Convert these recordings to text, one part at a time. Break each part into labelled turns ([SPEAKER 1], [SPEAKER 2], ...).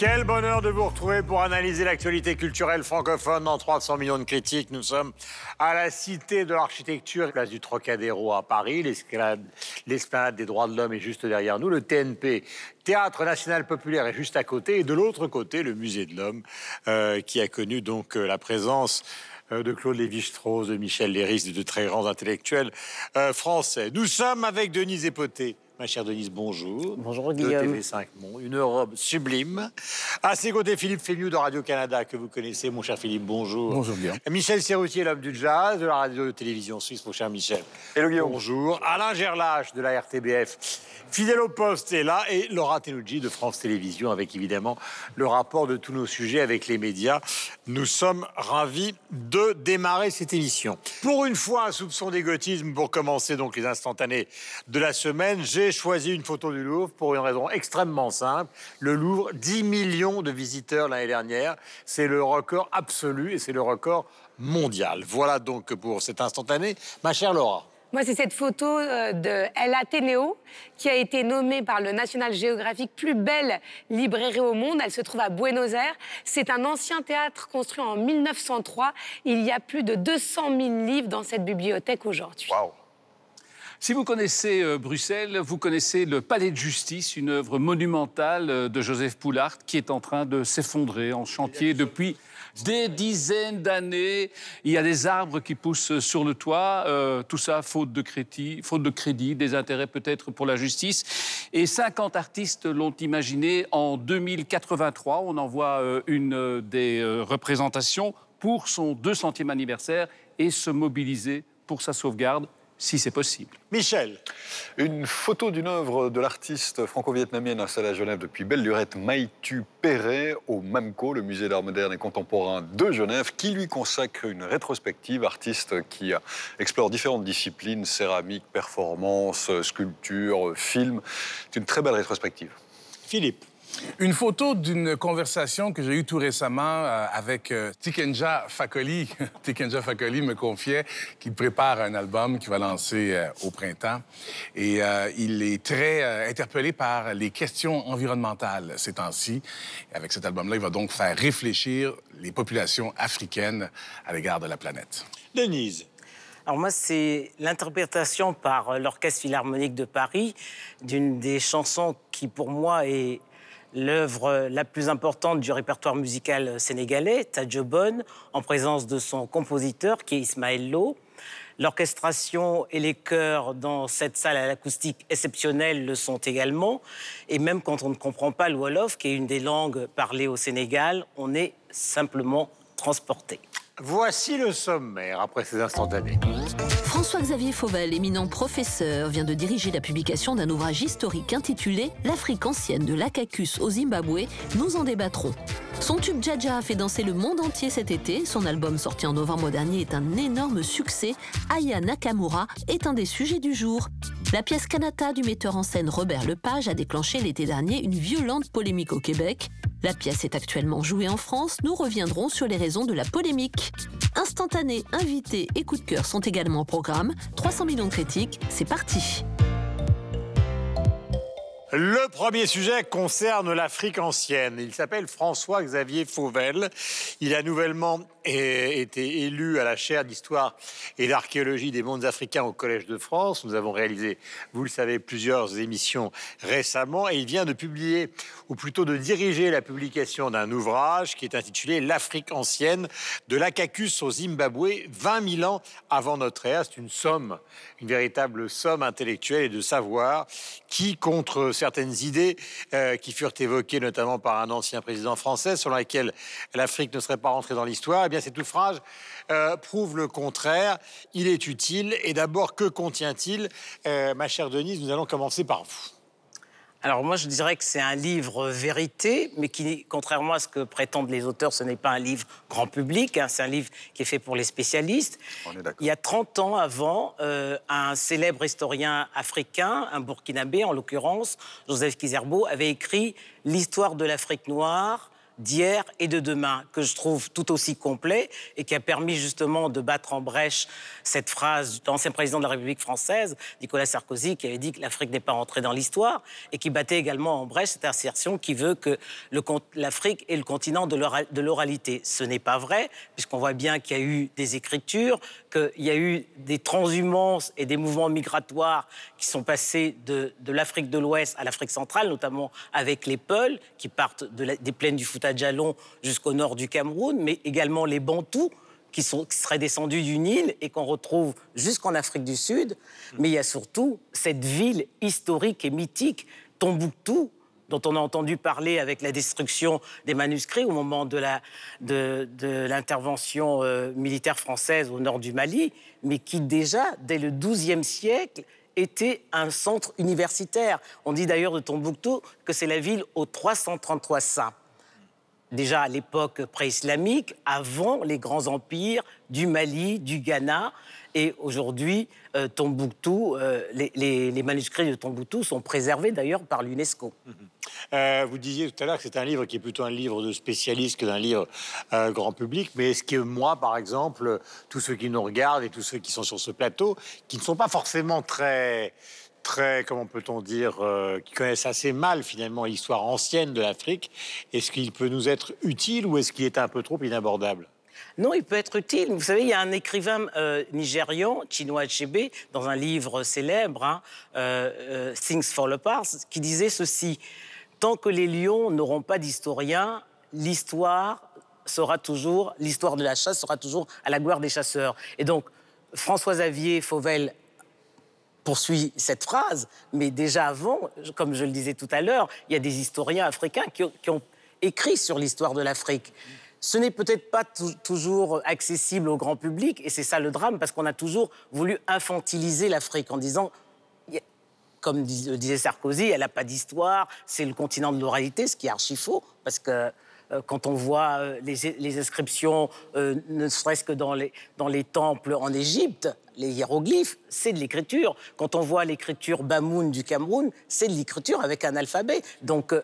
[SPEAKER 1] Quel bonheur de vous retrouver pour analyser l'actualité culturelle francophone dans 300 millions de critiques. Nous sommes à la Cité de l'Architecture, place du Trocadéro à Paris. L'esplanade des droits de l'homme est juste derrière nous. Le TNP, Théâtre National Populaire, est juste à côté. Et de l'autre côté, le Musée de l'Homme, euh, qui a connu donc euh, la présence euh, de Claude Lévi-Strauss, de Michel Léris, de très grands intellectuels français. Nous sommes avec Denise Epoté. Ma chère Denise, bonjour.
[SPEAKER 2] Bonjour Guillaume.
[SPEAKER 1] De TV5 une robe sublime. À ses côtés, Philippe Fémieux de Radio-Canada, que vous connaissez. Mon cher Philippe, bonjour.
[SPEAKER 3] Bonjour Guillaume.
[SPEAKER 1] Michel Serroutier, l'homme du jazz, de la radio-télévision suisse, mon cher Michel.
[SPEAKER 4] Hello Guillaume.
[SPEAKER 1] Bonjour. Alain Gerlache, de la RTBF. Fidèle au poste est là. Et Laura Tenouji, de France Télévisions, avec évidemment le rapport de tous nos sujets avec les médias. Nous sommes ravis de démarrer cette émission. Pour une fois, un soupçon d'égotisme pour commencer donc les instantanés de la semaine. J'ai choisi une photo du Louvre pour une raison extrêmement simple. Le Louvre, 10 millions de visiteurs l'année dernière. C'est le record absolu et c'est le record mondial. Voilà donc pour cet instantané. Ma chère Laura.
[SPEAKER 2] Moi, c'est cette photo euh, de El Ateneo qui a été nommée par le National Geographic plus belle librairie au monde. Elle se trouve à Buenos Aires. C'est un ancien théâtre construit en 1903. Il y a plus de 200 000 livres dans cette bibliothèque aujourd'hui.
[SPEAKER 4] Wow.
[SPEAKER 3] Si vous connaissez euh, Bruxelles, vous connaissez le Palais de Justice, une œuvre monumentale euh, de Joseph Poulart qui est en train de s'effondrer en chantier depuis des dizaines d'années. Il y a des arbres qui poussent sur le toit, euh, tout ça faute de, crédit, faute de crédit, des intérêts peut-être pour la justice. Et 50 artistes l'ont imaginé en 2083. On en voit une des représentations pour son 200e anniversaire et se mobiliser pour sa sauvegarde si c'est possible.
[SPEAKER 1] Michel.
[SPEAKER 4] Une photo d'une œuvre de l'artiste franco-vietnamienne installée à Genève depuis belle lurette, Maïtu Perret, au MAMCO, le musée d'art moderne et contemporain de Genève, qui lui consacre une rétrospective, artiste qui explore différentes disciplines, céramique, performance, sculpture, film. C'est une très belle rétrospective.
[SPEAKER 1] Philippe.
[SPEAKER 5] Une photo d'une conversation que j'ai eue tout récemment euh, avec euh, Tikenja Fakoli. Tikenja Fakoli me confiait qu'il prépare un album qu'il va lancer euh, au printemps. Et il est très interpellé par les questions environnementales ces temps-ci. Avec cet album-là, il va donc faire réfléchir les populations africaines à l'égard de la planète.
[SPEAKER 1] Denise.
[SPEAKER 2] Alors moi, c'est l'interprétation par l'Orchestre Philharmonique de Paris d'une des chansons qui, pour moi, est l'œuvre la plus importante du répertoire musical sénégalais, Tadjo Bonne, en présence de son compositeur qui est Ismaël Lo. L'orchestration et les chœurs dans cette salle à l'acoustique exceptionnelle le sont également. Et même quand on ne comprend pas le Wolof, qui est une des langues parlées au Sénégal, on est simplement transporté.
[SPEAKER 1] Voici le sommaire après ces instantanés.
[SPEAKER 6] François-Xavier Fauvel, éminent professeur, vient de diriger la publication d'un ouvrage historique intitulé L'Afrique ancienne de l'Acacus au Zimbabwe. Nous en débattrons. Son tube Jaja a fait danser le monde entier cet été. Son album sorti en novembre dernier est un énorme succès. Aya Nakamura est un des sujets du jour. La pièce Kanata du metteur en scène Robert Lepage a déclenché l'été dernier une violente polémique au Québec. La pièce est actuellement jouée en France. Nous reviendrons sur les raisons de la polémique. Instantané, invité et coup de cœur sont également au programme. 300 millions de critiques, c'est parti.
[SPEAKER 1] Le premier sujet concerne l'Afrique ancienne. Il s'appelle François-Xavier Fauvel. Il a nouvellement été élu à la chaire d'histoire et d'archéologie des mondes africains au Collège de France. Nous avons réalisé, vous le savez, plusieurs émissions récemment et il vient de publier, ou plutôt de diriger la publication d'un ouvrage qui est intitulé L'Afrique ancienne de l'Acacus au Zimbabwe, 20 000 ans avant notre ère. C'est une somme, une véritable somme intellectuelle et de savoir qui, contre certaines idées euh, qui furent évoquées notamment par un ancien président français, selon lesquelles l'Afrique ne serait pas rentrée dans l'histoire, bien cet ouvrage euh, prouve le contraire. Il est utile. Et d'abord, que contient-il? Euh, Ma chère Denise, nous allons commencer par vous.
[SPEAKER 2] Alors moi, je dirais que c'est un livre vérité, mais qui, contrairement à ce que prétendent les auteurs, ce n'est pas un livre grand public, hein. c'est un livre qui est fait pour les spécialistes. Il y a 30 ans avant, euh, un célèbre historien africain, un burkinabé en l'occurrence, Joseph Kizerbo, avait écrit L'histoire de l'Afrique noire d'hier et de demain, que je trouve tout aussi complet et qui a permis justement de battre en brèche cette phrase d'ancien président de la République française, Nicolas Sarkozy, qui avait dit que l'Afrique n'est pas entrée dans l'histoire et qui battait également en brèche cette assertion qui veut que l'Afrique est le continent de l'oralité. Ce n'est pas vrai, puisqu'on voit bien qu'il y a eu des écritures, qu'il y a eu des transhumances et des mouvements migratoires qui sont passés de, l'Afrique de l'Ouest à l'Afrique centrale, notamment avec les Peuls, qui partent des plaines du Fouta Djallon jusqu'au nord du Cameroun, mais également les Bantous, qui, sont, qui seraient descendus du Nil et qu'on retrouve jusqu'en Afrique du Sud. Mais il y a surtout cette ville historique et mythique, Tombouctou, dont on a entendu parler avec la destruction des manuscrits au moment de l'intervention euh, militaire française au nord du Mali, mais qui déjà, dès le XIIe siècle, était un centre universitaire. On dit d'ailleurs de Tombouctou que c'est la ville aux 333 saints. Déjà à l'époque pré-islamique, avant les grands empires du Mali, du Ghana, et aujourd'hui, euh, Tombouctou, euh, les, manuscrits de Tombouctou sont préservés d'ailleurs par l'UNESCO.
[SPEAKER 1] Euh, vous disiez tout à l'heure que c'est un livre qui est plutôt un livre de spécialiste que d'un livre grand public. Mais est-ce que moi, par exemple, tous ceux qui nous regardent et tous ceux qui sont sur ce plateau, qui ne sont pas forcément très très, comment peut-on dire, qui connaissent assez mal finalement l'histoire ancienne de l'Afrique, est-ce qu'il peut nous être utile ou est-ce qu'il est un peu trop inabordable?
[SPEAKER 2] Non, il peut être utile. Vous savez, il y a un écrivain euh, nigérian, Chinua Achebe, dans un livre célèbre, hein, euh, euh, Things Fall Apart, qui disait ceci Tant que les lions n'auront pas d'historien, l'histoire sera toujours, l'histoire de la chasse sera toujours à la gloire des chasseurs. Et donc, François-Xavier Fauvel poursuit cette phrase, mais déjà avant, comme je le disais tout à l'heure, il y a des historiens africains qui ont écrit sur l'histoire de l'Afrique ce n'est peut-être pas toujours accessible au grand public, et c'est ça le drame, parce qu'on a toujours voulu infantiliser l'Afrique en disant, comme disait Sarkozy, elle n'a pas d'histoire, c'est le continent de l'oralité, ce qui est archi faux, parce que euh, quand on voit euh, les, inscriptions, euh, ne serait-ce que dans les, dans les temples en Égypte, les hiéroglyphes, c'est de l'écriture. Quand on voit l'écriture Bamoun du Cameroun, c'est de l'écriture avec un alphabet. Donc,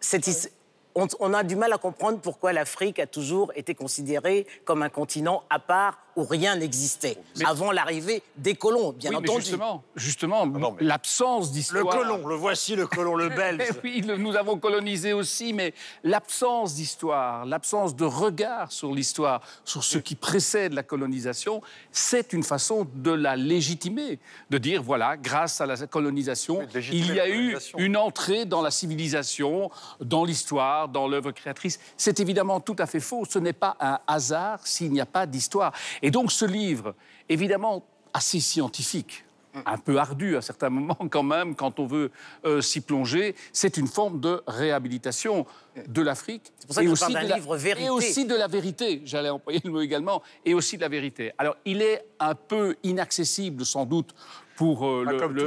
[SPEAKER 2] cette, on, a du mal à comprendre pourquoi l'Afrique a toujours été considérée comme un continent à part où rien n'existait, avant l'arrivée des colons, bien entendu.
[SPEAKER 3] justement, justement ah l'absence d'histoire.
[SPEAKER 1] Le colon, le voici, le colon, le belge.
[SPEAKER 3] oui, nous avons colonisé aussi, mais l'absence d'histoire, l'absence de regard sur l'histoire, sur ce qui précède la colonisation, c'est une façon de la légitimer, de dire voilà, grâce à la colonisation, il y a eu une entrée dans la civilisation, dans l'histoire, dans l'œuvre créatrice. C'est évidemment tout à fait faux. Ce n'est pas un hasard s'il n'y a pas d'histoire. Et donc ce livre, évidemment assez scientifique, un peu ardu à certains moments quand même, quand on veut euh, s'y plonger, c'est une forme de réhabilitation de l'Afrique.
[SPEAKER 2] C'est pour ça que aussi je livre vérité.
[SPEAKER 3] Et aussi de la vérité, j'allais employer le mot également, et aussi de la vérité. Alors il est un peu inaccessible sans doute pour euh,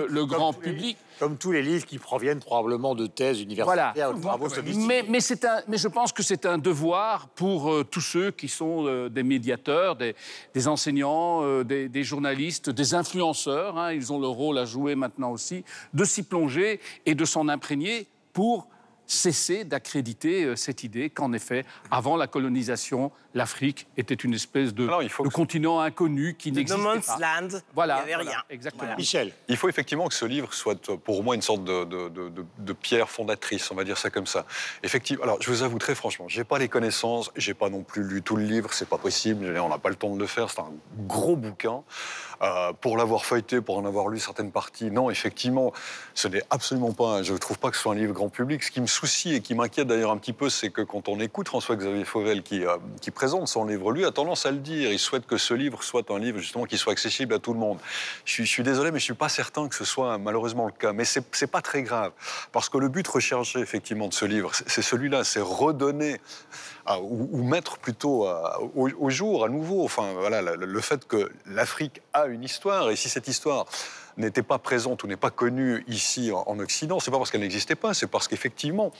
[SPEAKER 3] le, grand public.
[SPEAKER 1] comme tous les livres qui proviennent probablement de thèses universitaires de travaux
[SPEAKER 3] mais, mais, un, mais je pense que c'est un devoir pour euh, tous ceux qui sont euh, des médiateurs, des, enseignants, des, journalistes, des influenceurs, hein, ils ont le rôle à jouer maintenant aussi, de s'y plonger et de s'en imprégner pour cesser d'accréditer euh, cette idée qu'en effet, avant la colonisation, l'Afrique était une espèce de, continent inconnu qui n'existait
[SPEAKER 2] pas. No land,
[SPEAKER 3] voilà,
[SPEAKER 2] il n'y avait rien.
[SPEAKER 3] exactement.
[SPEAKER 1] Michel.
[SPEAKER 4] Il faut effectivement que ce livre soit pour moi une sorte de, pierre fondatrice, on va dire ça comme ça. Effectivement, alors je vous avoue très franchement, j'ai pas les connaissances, j'ai pas non plus lu tout le livre, c'est pas possible, on n'a pas le temps de le faire, c'est un gros bouquin. Euh, pour l'avoir feuilleté, pour en avoir lu certaines parties, non, effectivement, ce n'est absolument pas, je ne trouve pas que ce soit un livre grand public. Ce qui me soucie et qui m'inquiète d'ailleurs un petit peu, c'est que quand on écoute François-Xavier Fauvel qui, euh, qui présente son livre, lui a tendance à le dire. Il souhaite que ce livre soit un livre justement qui soit accessible à tout le monde. Je suis, je suis désolé, mais je ne suis pas certain que ce soit malheureusement le cas. Mais ce n'est pas très grave, parce que le but recherché effectivement de ce livre, c'est celui-là, c'est redonner ou, mettre plutôt au, jour à nouveau, enfin voilà, le, fait que l'Afrique a une histoire. Et si cette histoire n'était pas présente ou n'est pas connue ici en, en Occident, c'est pas parce qu'elle n'existait pas, c'est parce qu'effectivement,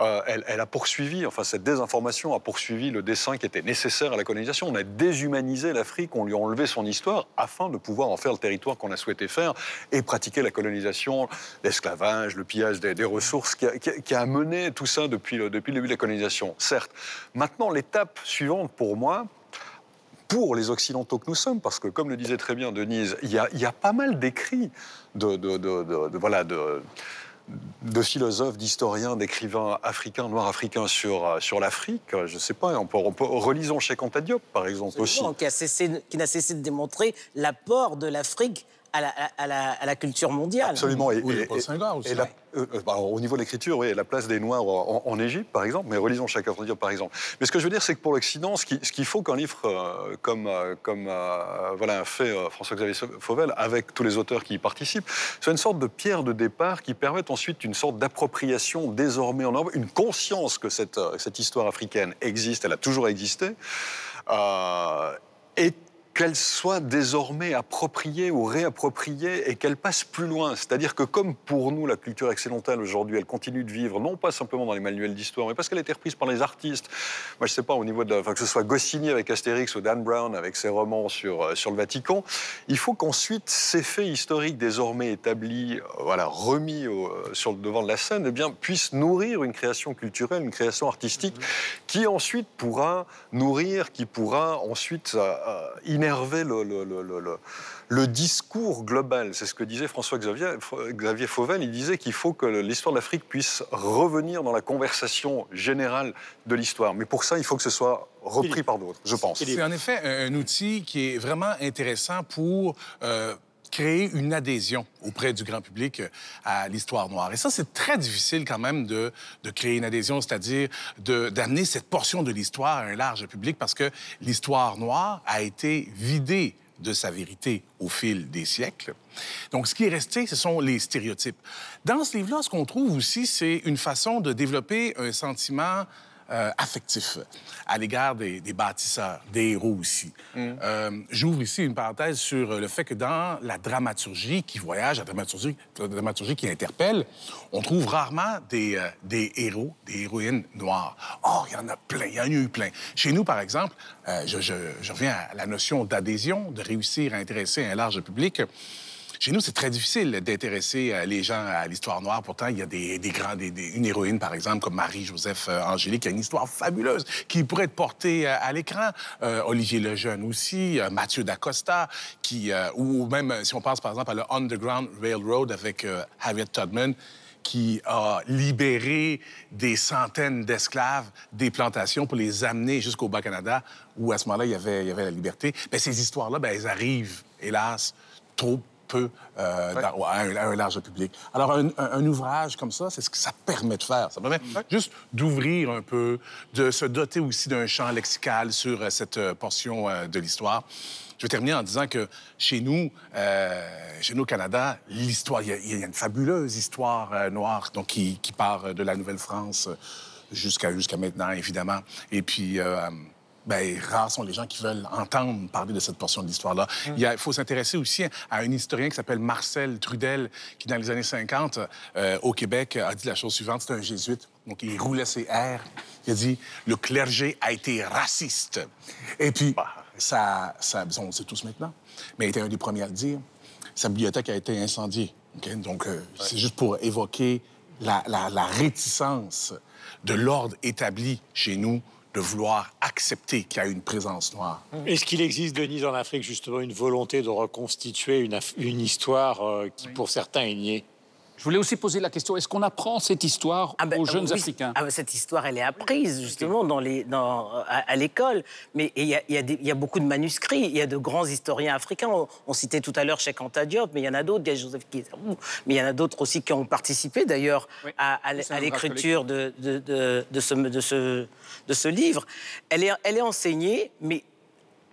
[SPEAKER 4] euh, elle, a poursuivi, enfin cette désinformation a poursuivi le dessin qui était nécessaire à la colonisation. On a déshumanisé l'Afrique, on lui a enlevé son histoire afin de pouvoir en faire le territoire qu'on a souhaité faire et pratiquer la colonisation, l'esclavage, le pillage des, ressources qui a, mené tout ça depuis depuis le début de la colonisation, certes. Maintenant, l'étape suivante pour moi, pour les Occidentaux que nous sommes, parce que, comme le disait très bien Denise, il y a, il y a pas mal d'écrits de, de- de- de- de- voilà, de, de philosophes, d'historiens, d'écrivains africains, noirs africains sur, sur l'Afrique. Je ne sais pas, on peut, on peut- relisons Cheikh Anta Diop, par exemple, aussi.
[SPEAKER 2] Qui, a cessé de- qui n'a cessé de démontrer l'apport de l'Afrique à la, à la- à la culture mondiale.
[SPEAKER 4] Absolument. Et,
[SPEAKER 5] Oui,
[SPEAKER 4] et-
[SPEAKER 5] Paul Senghor aussi.
[SPEAKER 4] et la- euh, euh, bah, au niveau de l'écriture, oui, la place des Noirs en, en Égypte, par exemple, mais relisons chaque autre dire, par exemple. Mais ce que je veux dire, c'est que pour l'Occident, ce qui- ce qu'il faut qu'un livre euh, comme, euh, comme euh, voilà, a fait euh, François-Xavier Fauvel, avec tous les auteurs qui y participent, soit une sorte de pierre de départ qui permette ensuite une sorte d'appropriation désormais en Europe, une conscience que cette, euh, cette histoire africaine existe, elle a toujours existé, euh, et qu'elle soit désormais appropriée ou réappropriée et qu'elle passe plus loin. C'est-à-dire que comme pour nous, la culture occidentale aujourd'hui, elle continue de vivre, non pas simplement dans les manuels d'histoire, mais parce qu'elle a été reprise par les artistes. Moi, je sais pas, au niveau de la, enfin, que ce soit Goscinny avec Astérix ou Dan Brown avec ses romans sur, euh, sur le Vatican, il faut qu'ensuite ces faits historiques désormais établis, euh, voilà, remis au- euh, sur le devant de la scène, eh bien, puissent nourrir une création culturelle, une création artistique qui ensuite pourra nourrir, qui pourra ensuite innerver le, le- le- le- le- le discours global. C'est ce que disait François-Xavier Xavier Fauvel. Il disait qu'il faut que l'histoire de l'Afrique puisse revenir dans la conversation générale de l'histoire. Mais pour ça, il faut que ce soit repris par d'autres, je pense.
[SPEAKER 5] C'est en effet un, un outil qui est vraiment intéressant pour euh, créer une adhésion auprès du grand public euh, à l'histoire noire. Et ça, c'est très difficile quand même de, de créer une adhésion, c'est-à-dire d'amener cette portion de l'histoire à un large public parce que l'histoire noire a été vidée de sa vérité au fil des siècles. Donc, ce qui est resté, ce sont les stéréotypes. Dans ce livre-là, ce qu'on trouve aussi, c'est une façon de développer un sentiment euh, affectif à l'égard des, des bâtisseurs, des héros aussi. Euh, J'ouvre ici une parenthèse sur le fait que dans la dramaturgie qui voyage, la dramaturgie, la dramaturgie qui interpelle, on trouve rarement des, euh, des héros, des héroïnes noires. Oh, il y en a plein, il y en a eu plein. Chez nous, par exemple, euh, je, je- je reviens à la notion d'adhésion, de réussir à intéresser un large public. Chez nous, c'est très difficile d'intéresser euh, les gens à l'histoire noire. Pourtant, il y a des, grands, une héroïne, par exemple, comme Marie-Joseph euh, Angélique, qui a une histoire fabuleuse qui pourrait être portée euh, à l'écran. Euh, Olivier Lejeune aussi, Mathieu Dacosta, qui, ou même, si on pense, par exemple, à le Underground Railroad avec Harriet Tubman, qui a libéré des centaines d'esclaves des plantations pour les amener jusqu'au Bas-Canada, où à ce moment-là, il y avait, la liberté. Bien, ces histoires-là, bien, elles arrivent, hélas, trop peu euh, dans- à, un, à un large public. Alors, un, ouvrage comme ça, c'est ce que ça permet de faire. Ça permet juste d'ouvrir un peu, de se doter aussi d'un champ lexical sur euh, cette euh, portion de l'histoire. Je vais terminer en disant que chez nous, euh, chez nous au Canada, l'histoire, il y, a- il y a une fabuleuse histoire euh, noire donc, qui, qui part de la Nouvelle-France jusqu'à jusqu'à maintenant, évidemment. Et puis, euh, ben, rares sont les gens qui veulent entendre parler de cette portion de l'histoire-là. A- il faut s'intéresser aussi à un historien qui s'appelle Marcel Trudel, qui, dans les années 50, euh, au Québec, a dit la chose suivante. C'est un jésuite, donc il roulait ses airs. Il a dit « Le clergé a été raciste. » Et puis, ça, ça, on le sait tous maintenant, mais il était un des premiers à le dire. Sa bibliothèque a été incendiée. Donc, euh, c'est juste pour évoquer la, la- la réticence de l'ordre établi chez nous de vouloir accepter qu'il y a une présence noire.
[SPEAKER 1] Est-ce qu'il existe, Denise, en Afrique, justement, une volonté de reconstituer une, af- une histoire euh, qui, pour certains, est niée?
[SPEAKER 3] Je voulais aussi poser la question, est-ce qu'on apprend cette histoire
[SPEAKER 2] Ah ben,
[SPEAKER 3] aux jeunes
[SPEAKER 2] oui,
[SPEAKER 3] Africains?
[SPEAKER 2] Ah ben, cette histoire, elle est apprise justement dans les, dans, à, à l'école. Mais il y, a- y y beaucoup de manuscrits. Il y a de grands historiens africains. On, on citait tout à l'heure Cheikh Anta Diop, mais il y en a d'autres. Il y a Joseph mais il y en a d'autres aussi qui ont participé d'ailleurs
[SPEAKER 3] Oui.
[SPEAKER 2] à, l'écriture de, de, de- de ce, de, ce, de ce livre. Elle est, elle est enseignée, mais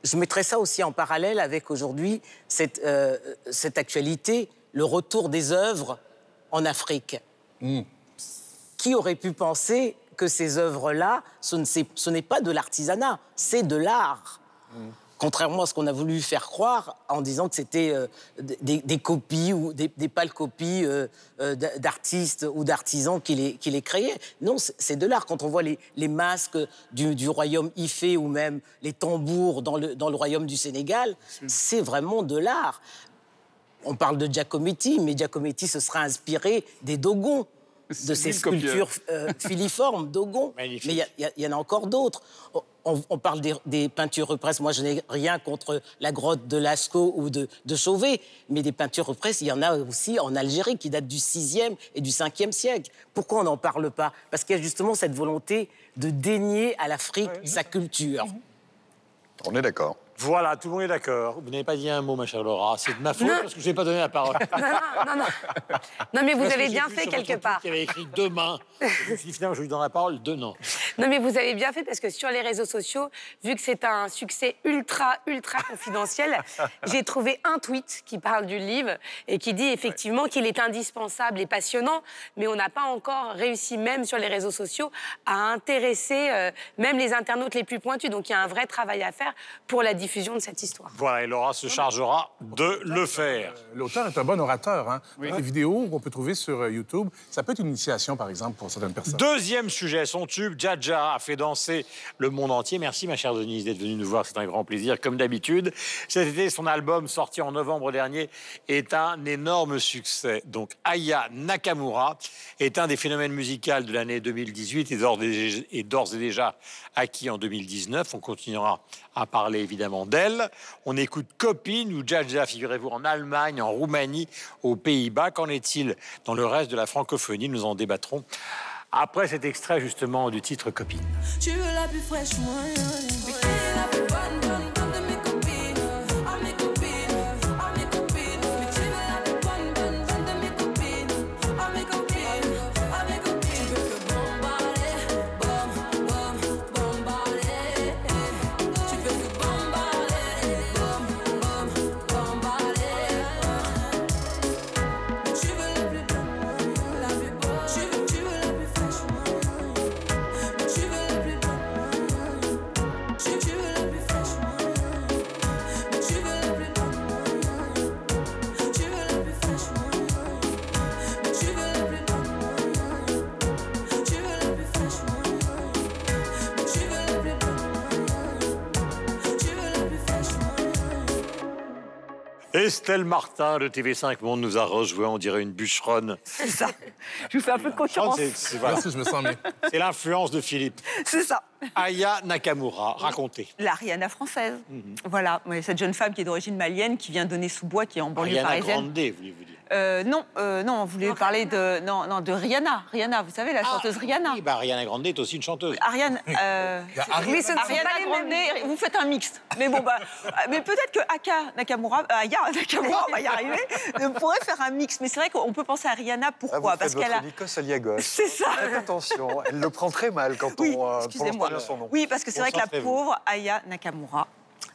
[SPEAKER 2] je mettrais ça aussi en parallèle avec aujourd'hui cette, euh, cette actualité, le retour des œuvres en Afrique. Qui aurait pu penser que ces œuvres-là, ce n'est pas de l'artisanat, c'est de l'art? Contrairement à ce qu'on a voulu faire croire en disant que c'était euh, des, des copies ou des, des pâles copies euh, euh, d'artistes ou d'artisans qui les, qui les créaient. Non, c'est de l'art. Quand on voit les, les masques du, du royaume Ifé ou même les tambours dans le, dans le royaume du Sénégal, c'est vraiment de l'art. On parle de Giacometti, mais Giacometti se sera inspiré des Dogons, de ces sculptures euh, filiformes, Dogon. Mais il y en a encore d'autres. On, parle des, des peintures represses. Moi, je n'ai rien contre la grotte de Lascaux ou de, de Chauvet, mais des peintures represses, il y en a aussi en Algérie qui datent du 6e et du 5e siècle. Pourquoi on n'en parle pas? Parce qu'il y a justement cette volonté de dénier à l'Afrique sa culture.
[SPEAKER 4] On est d'accord.
[SPEAKER 1] Voilà, tout le monde est d'accord. Vous n'avez pas dit un mot, ma chère Laura. C'est de ma faute
[SPEAKER 7] Non.
[SPEAKER 1] parce que je n'ai pas donné la parole.
[SPEAKER 7] Non, non, non, non. Non, mais vous
[SPEAKER 1] Parce
[SPEAKER 7] avez bien fait quelque part.
[SPEAKER 1] qu'il y avait écrit demain. Je me suis dit, finalement, je lui donne la parole demain.
[SPEAKER 7] Non, mais vous avez bien fait parce que sur les réseaux sociaux, vu que c'est un succès ultra, ultra confidentiel, j'ai trouvé un tweet qui parle du livre et qui dit effectivement qu'il est indispensable et passionnant, mais on n'a pas encore réussi, même sur les réseaux sociaux, à intéresser euh, même les internautes les plus pointus. Donc il y a un vrai travail à faire pour la diffusion de cette histoire.
[SPEAKER 1] Voilà, et Laura se chargera de le faire.
[SPEAKER 5] L'auteur est un bon orateur. Hein? Les vidéos qu'on peut trouver sur euh, YouTube, ça peut être une initiation, par exemple, pour certaines personnes.
[SPEAKER 1] Deuxième sujet, son tube, Jaja, a fait danser le monde entier. Merci, ma chère Denise, d'être venue nous voir. C'est un grand plaisir, comme d'habitude. Cet été, son album, sorti en novembre dernier, est un énorme succès. Donc, Aya Nakamura est un des phénomènes musicaux de l'année 2018 et d'ores et et d'ores et déjà acquis en 2019. On continuera à parler évidemment d'elle. On écoute Copine ou Jaja, figurez-vous, en Allemagne, en Roumanie, aux Pays-Bas. Qu'en est-il dans le reste de la francophonie Nous en débattrons après cet extrait justement du titre Copine.
[SPEAKER 8] Tu veux la plus fraîche, moi. Est la plus bonne, bonne,
[SPEAKER 1] Estelle Martin de TV5 Monde nous a rejoint, on dirait une bûcheronne.
[SPEAKER 9] C'est ça. Je vous fais un peu de concurrence.
[SPEAKER 1] C'est- c'est voilà.
[SPEAKER 5] Merci, je me sens bien.
[SPEAKER 1] C'est l'influence de Philippe.
[SPEAKER 9] C'est ça.
[SPEAKER 1] Aya Nakamura, racontez.
[SPEAKER 9] La Rihanna française.
[SPEAKER 1] Mhm.
[SPEAKER 9] Voilà, cette jeune femme qui est d'origine malienne, qui vient donner sous bois, qui est en banlieue
[SPEAKER 1] Ariana
[SPEAKER 9] parisienne.
[SPEAKER 1] Grande, voulez-vous dire.
[SPEAKER 9] Euh, non, euh, non, on voulait parler de, non, non, de Rihanna. Rihanna, vous savez, la chanteuse Rihanna.
[SPEAKER 1] Oui, bah, Ariana Grande est aussi une chanteuse.
[SPEAKER 9] Ariane, euh,
[SPEAKER 5] Ariana-
[SPEAKER 9] oui, ce ne
[SPEAKER 7] Ariana
[SPEAKER 9] pas
[SPEAKER 7] Grande,
[SPEAKER 9] mêmes. Vous faites un mixte. Mais bon, bah, mais peut-être que Aka Nakamura, euh, Aya Nakamura, on va y arriver, pourrait faire un mix. Mais c'est vrai qu'on peut penser à Rihanna.
[SPEAKER 4] Ah,
[SPEAKER 9] Pourquoi?
[SPEAKER 4] vous
[SPEAKER 9] Parce qu'elle a.
[SPEAKER 4] Nikos Aliagos.
[SPEAKER 9] C'est ça.
[SPEAKER 4] Faites attention, elle le prend très mal quand
[SPEAKER 9] Oui,
[SPEAKER 4] on euh, prononce son nom.
[SPEAKER 9] Oui, parce que c'est vrai que la pauvre Aya Nakamura,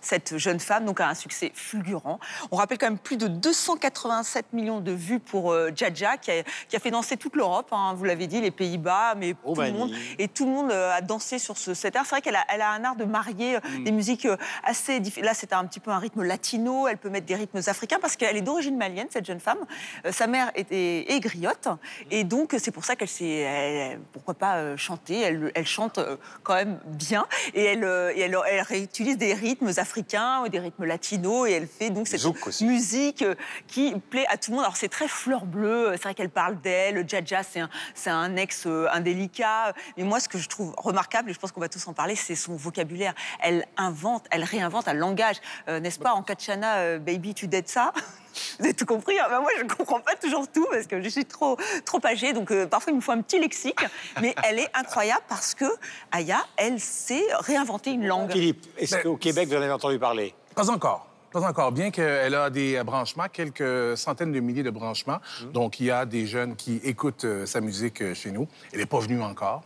[SPEAKER 9] cette jeune femme, donc a un succès fulgurant. On rappelle quand même plus de 287 millions de vues pour euh, Jaja, qui a, qui a fait danser toute l'Europe. hein, vous l'avez dit, les Pays-Bas, mais tout le monde et tout le monde euh, a dansé sur ce, cet art. C'est vrai qu'elle a, elle a un art de marier euh, des musiques euh, assez. Là, c'est un petit peu un rythme latino. Elle peut mettre des rythmes africains parce qu'elle est d'origine malienne, cette jeune femme. Euh, sa mère était est griotte et donc c'est pour ça qu'elle s'est, pourquoi pas euh, chanter. Elle, elle chante quand même bien et elle, et elle, elle réutilise des rythmes africains, ou des rythmes latinos et elle fait donc cette musique euh, qui plaît à tout le monde. Alors c'est très fleur bleue, c'est vrai qu'elle parle d'elle, Jaja c'est un, c'est un ex euh, indélicat, mais moi ce que je trouve remarquable, et je pense qu'on va tous en parler, c'est son vocabulaire. Elle invente, elle réinvente un langage, Euh, n'est-ce pas, en Kachana, euh, baby tu dettes ça? vous avez tout compris. hein Ben, moi, je ne comprends pas toujours tout parce que je suis trop, trop âgée. Donc, euh, parfois, il me faut un petit lexique. Mais elle est incroyable parce que Aya, elle sait réinventer une langue.
[SPEAKER 1] Philippe, est-ce
[SPEAKER 5] Mais-
[SPEAKER 1] qu'au Québec, vous en avez entendu parler?
[SPEAKER 5] Pas encore. Pas encore, bien qu'elle a des branchements, quelques centaines de milliers de branchements. Donc, il y a des jeunes qui écoutent euh, sa musique euh, chez nous. Elle n'est pas venue encore.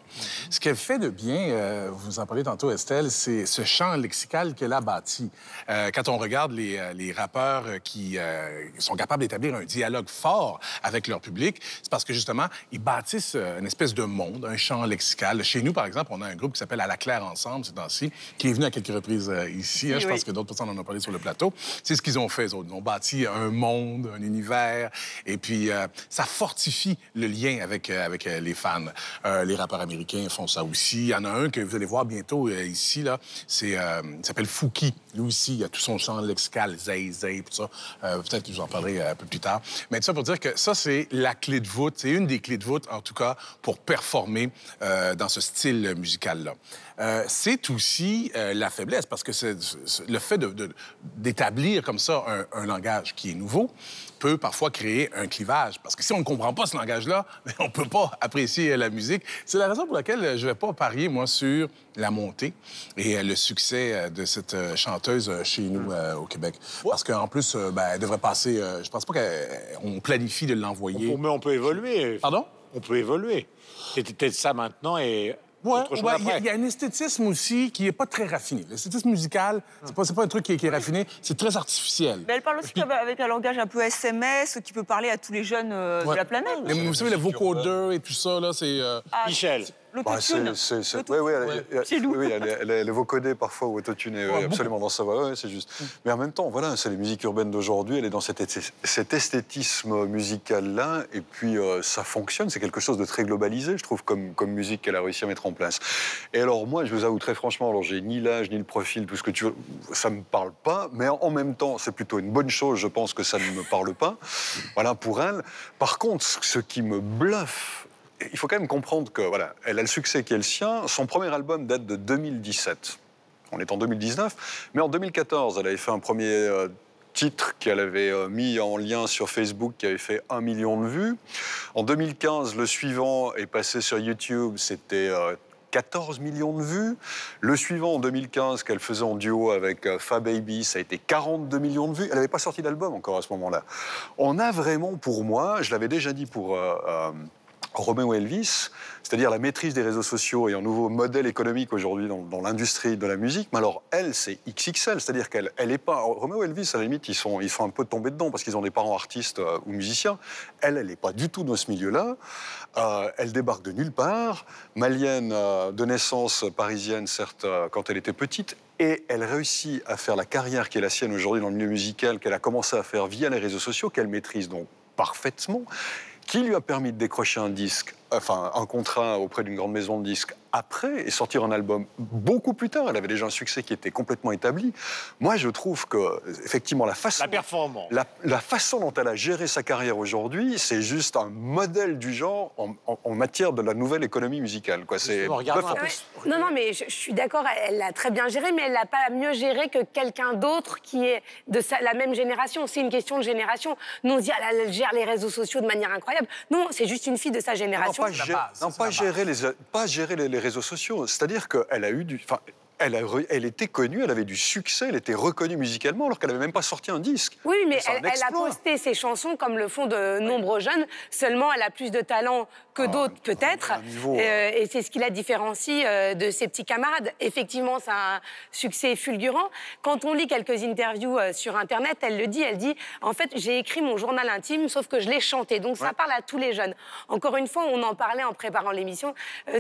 [SPEAKER 5] Ce qu'elle fait de bien, euh, vous en parlez tantôt, Estelle, c'est ce champ lexical qu'elle a bâti. Euh, quand on regarde les, les rappeurs qui sont capables d'établir un dialogue fort avec leur public, c'est parce que justement, ils bâtissent une espèce de monde, un champ lexical. Chez nous, par exemple, on a un groupe qui s'appelle À la Claire Ensemble, ces temps-ci, qui est venu à quelques reprises ici. hein. je
[SPEAKER 9] oui.
[SPEAKER 5] pense que d'autres personnes en ont parlé sur le plateau. C'est ce qu'ils ont fait, eux autres. Ils ont bâti un monde, un univers, et puis euh, ça fortifie le lien avec, euh, avec euh, les fans. Les rappeurs américains font ça aussi. Il y en a un que vous allez voir bientôt ici, là. C'est, il s'appelle Fouki. Lui aussi, il a tout son champ lexical, zay, zay, tout ça. Peut-être que je vous en parlerai un peu plus tard. Mais tout ça pour dire que ça, c'est la clé de voûte. C'est une des clés de voûte, en tout cas, pour performer dans ce style musical-là. C'est aussi la faiblesse, parce que c'est, le fait de- de- d'établir comme ça un, un langage qui est nouveau peut parfois créer un clivage. Parce que si on ne comprend pas ce langage-là, ben, on ne peut pas apprécier la musique. C'est la raison pour laquelle je ne vais pas parier, moi, sur la montée et euh, le succès euh, de cette euh, chanteuse euh, chez nous euh, au Québec. Parce qu'en plus, euh, ben, elle devrait passer... euh, je pense pas qu'on planifie de l'envoyer.
[SPEAKER 1] Mais on peut évoluer.
[SPEAKER 5] Pardon?
[SPEAKER 1] On peut évoluer. C'était peut-être ça maintenant et
[SPEAKER 5] Ouais,
[SPEAKER 1] chose
[SPEAKER 5] ouais, il y a-
[SPEAKER 1] après.
[SPEAKER 5] il y, a un esthétisme aussi qui n'est pas très raffiné. L'esthétisme musical, c'est pas, c'est pas un truc qui est, qui est raffiné, c'est très artificiel.
[SPEAKER 9] Mais elle parle aussi avec un langage un peu SMS qui peut parler à tous les jeunes euh,
[SPEAKER 5] Ouais.
[SPEAKER 9] de la planète.
[SPEAKER 5] Les- vous savez, les vocodeurs et tout ça, là, c'est... euh,
[SPEAKER 9] Ah,
[SPEAKER 1] Michel.
[SPEAKER 4] Bah, c'est-
[SPEAKER 9] L'autotune. nous.
[SPEAKER 4] oui, elle, est- vocodée parfois ou autotunée, oui, absolument dans sa voix, ouais, c'est juste. Mais en même temps, voilà, c'est les musiques urbaines d'aujourd'hui, elle est dans cet, esth- cet esthétisme musical-là, et puis euh, ça fonctionne, c'est quelque chose de très globalisé, je trouve, comme, comme musique qu'elle a réussi à mettre en place. Et alors, moi, je vous avoue très franchement, alors j'ai ni l'âge, ni le profil, tout ce que tu veux, ça me parle pas, mais en même temps, c'est plutôt une bonne chose, je pense que ça ne me parle pas. Voilà, pour elle. Par contre, ce qui me bluffe, il faut quand même comprendre que voilà, elle a le succès qui est le sien. Son premier album date de 2017. On est en 2019, mais en 2014, elle avait fait un premier euh, titre qu'elle avait euh, mis en lien sur Facebook qui avait fait un million de vues. En 2015, le suivant est passé sur YouTube, c'était euh, 14 millions de vues. Le suivant, en 2015, qu'elle faisait en duo avec euh, Fa Baby, ça a été 42 millions de vues. Elle n'avait pas sorti d'album encore à ce moment-là. On a vraiment, pour moi, je l'avais déjà dit pour euh, euh, Roméo Elvis, c'est-à-dire la maîtrise des réseaux sociaux et un nouveau modèle économique aujourd'hui dans, l'industrie de la musique. Mais alors, elle, c'est XXL, c'est-à-dire qu'elle elle est pas. Roméo Elvis, à la limite, ils sont, ils sont un peu tombés dedans parce qu'ils ont des parents artistes euh, ou musiciens. Elle, elle n'est pas du tout dans ce milieu-là. Euh, elle débarque de nulle part, malienne euh, de naissance parisienne, certes, quand elle était petite. Et elle réussit à faire la carrière qui est la sienne aujourd'hui dans le milieu musical, qu'elle a commencé à faire via les réseaux sociaux, qu'elle maîtrise donc parfaitement, qui lui a permis de décrocher un disque, enfin un contrat auprès d'une grande maison de disques après et sortir un album beaucoup plus tard. Elle avait déjà un succès qui était complètement établi. Moi, je trouve que effectivement la façon,
[SPEAKER 1] La performance.
[SPEAKER 4] la, la façon dont elle a géré sa carrière aujourd'hui, c'est juste un modèle du genre en, en- en matière de la nouvelle économie musicale. Quoi. C'est
[SPEAKER 1] peu
[SPEAKER 7] Ouais. Non, non, mais je, je suis d'accord, elle l'a très bien géré, mais elle l'a pas mieux géré que quelqu'un d'autre qui est de sa- la même génération. C'est une question de génération. Nous, on se dit, ah, elle, elle gère les réseaux sociaux de manière incroyable. Non, c'est juste une fille de sa
[SPEAKER 4] Non,
[SPEAKER 7] génération.
[SPEAKER 4] Pas,
[SPEAKER 5] la
[SPEAKER 4] gé-
[SPEAKER 5] base,
[SPEAKER 4] non, pas gérer les, pas gérer les, les réseaux sociaux. C'est-à-dire qu'elle a eu du. enfin, elle, a re- elle était connue, elle avait du succès, elle était reconnue musicalement alors qu'elle n'avait même pas sorti un disque.
[SPEAKER 7] Oui, mais elle, elle a posté ses chansons comme le font de nombreux jeunes. Seulement, elle a plus de talent que d'autres, peut-être. Euh, et c'est ce qui la différencie euh, de ses petits camarades. Effectivement, c'est un succès fulgurant. Quand on lit quelques interviews euh, sur Internet, elle le dit. Elle dit En fait, j'ai écrit mon journal intime, sauf que je l'ai chanté. Donc, ça parle à tous les jeunes. Encore une fois, on en parlait en préparant l'émission.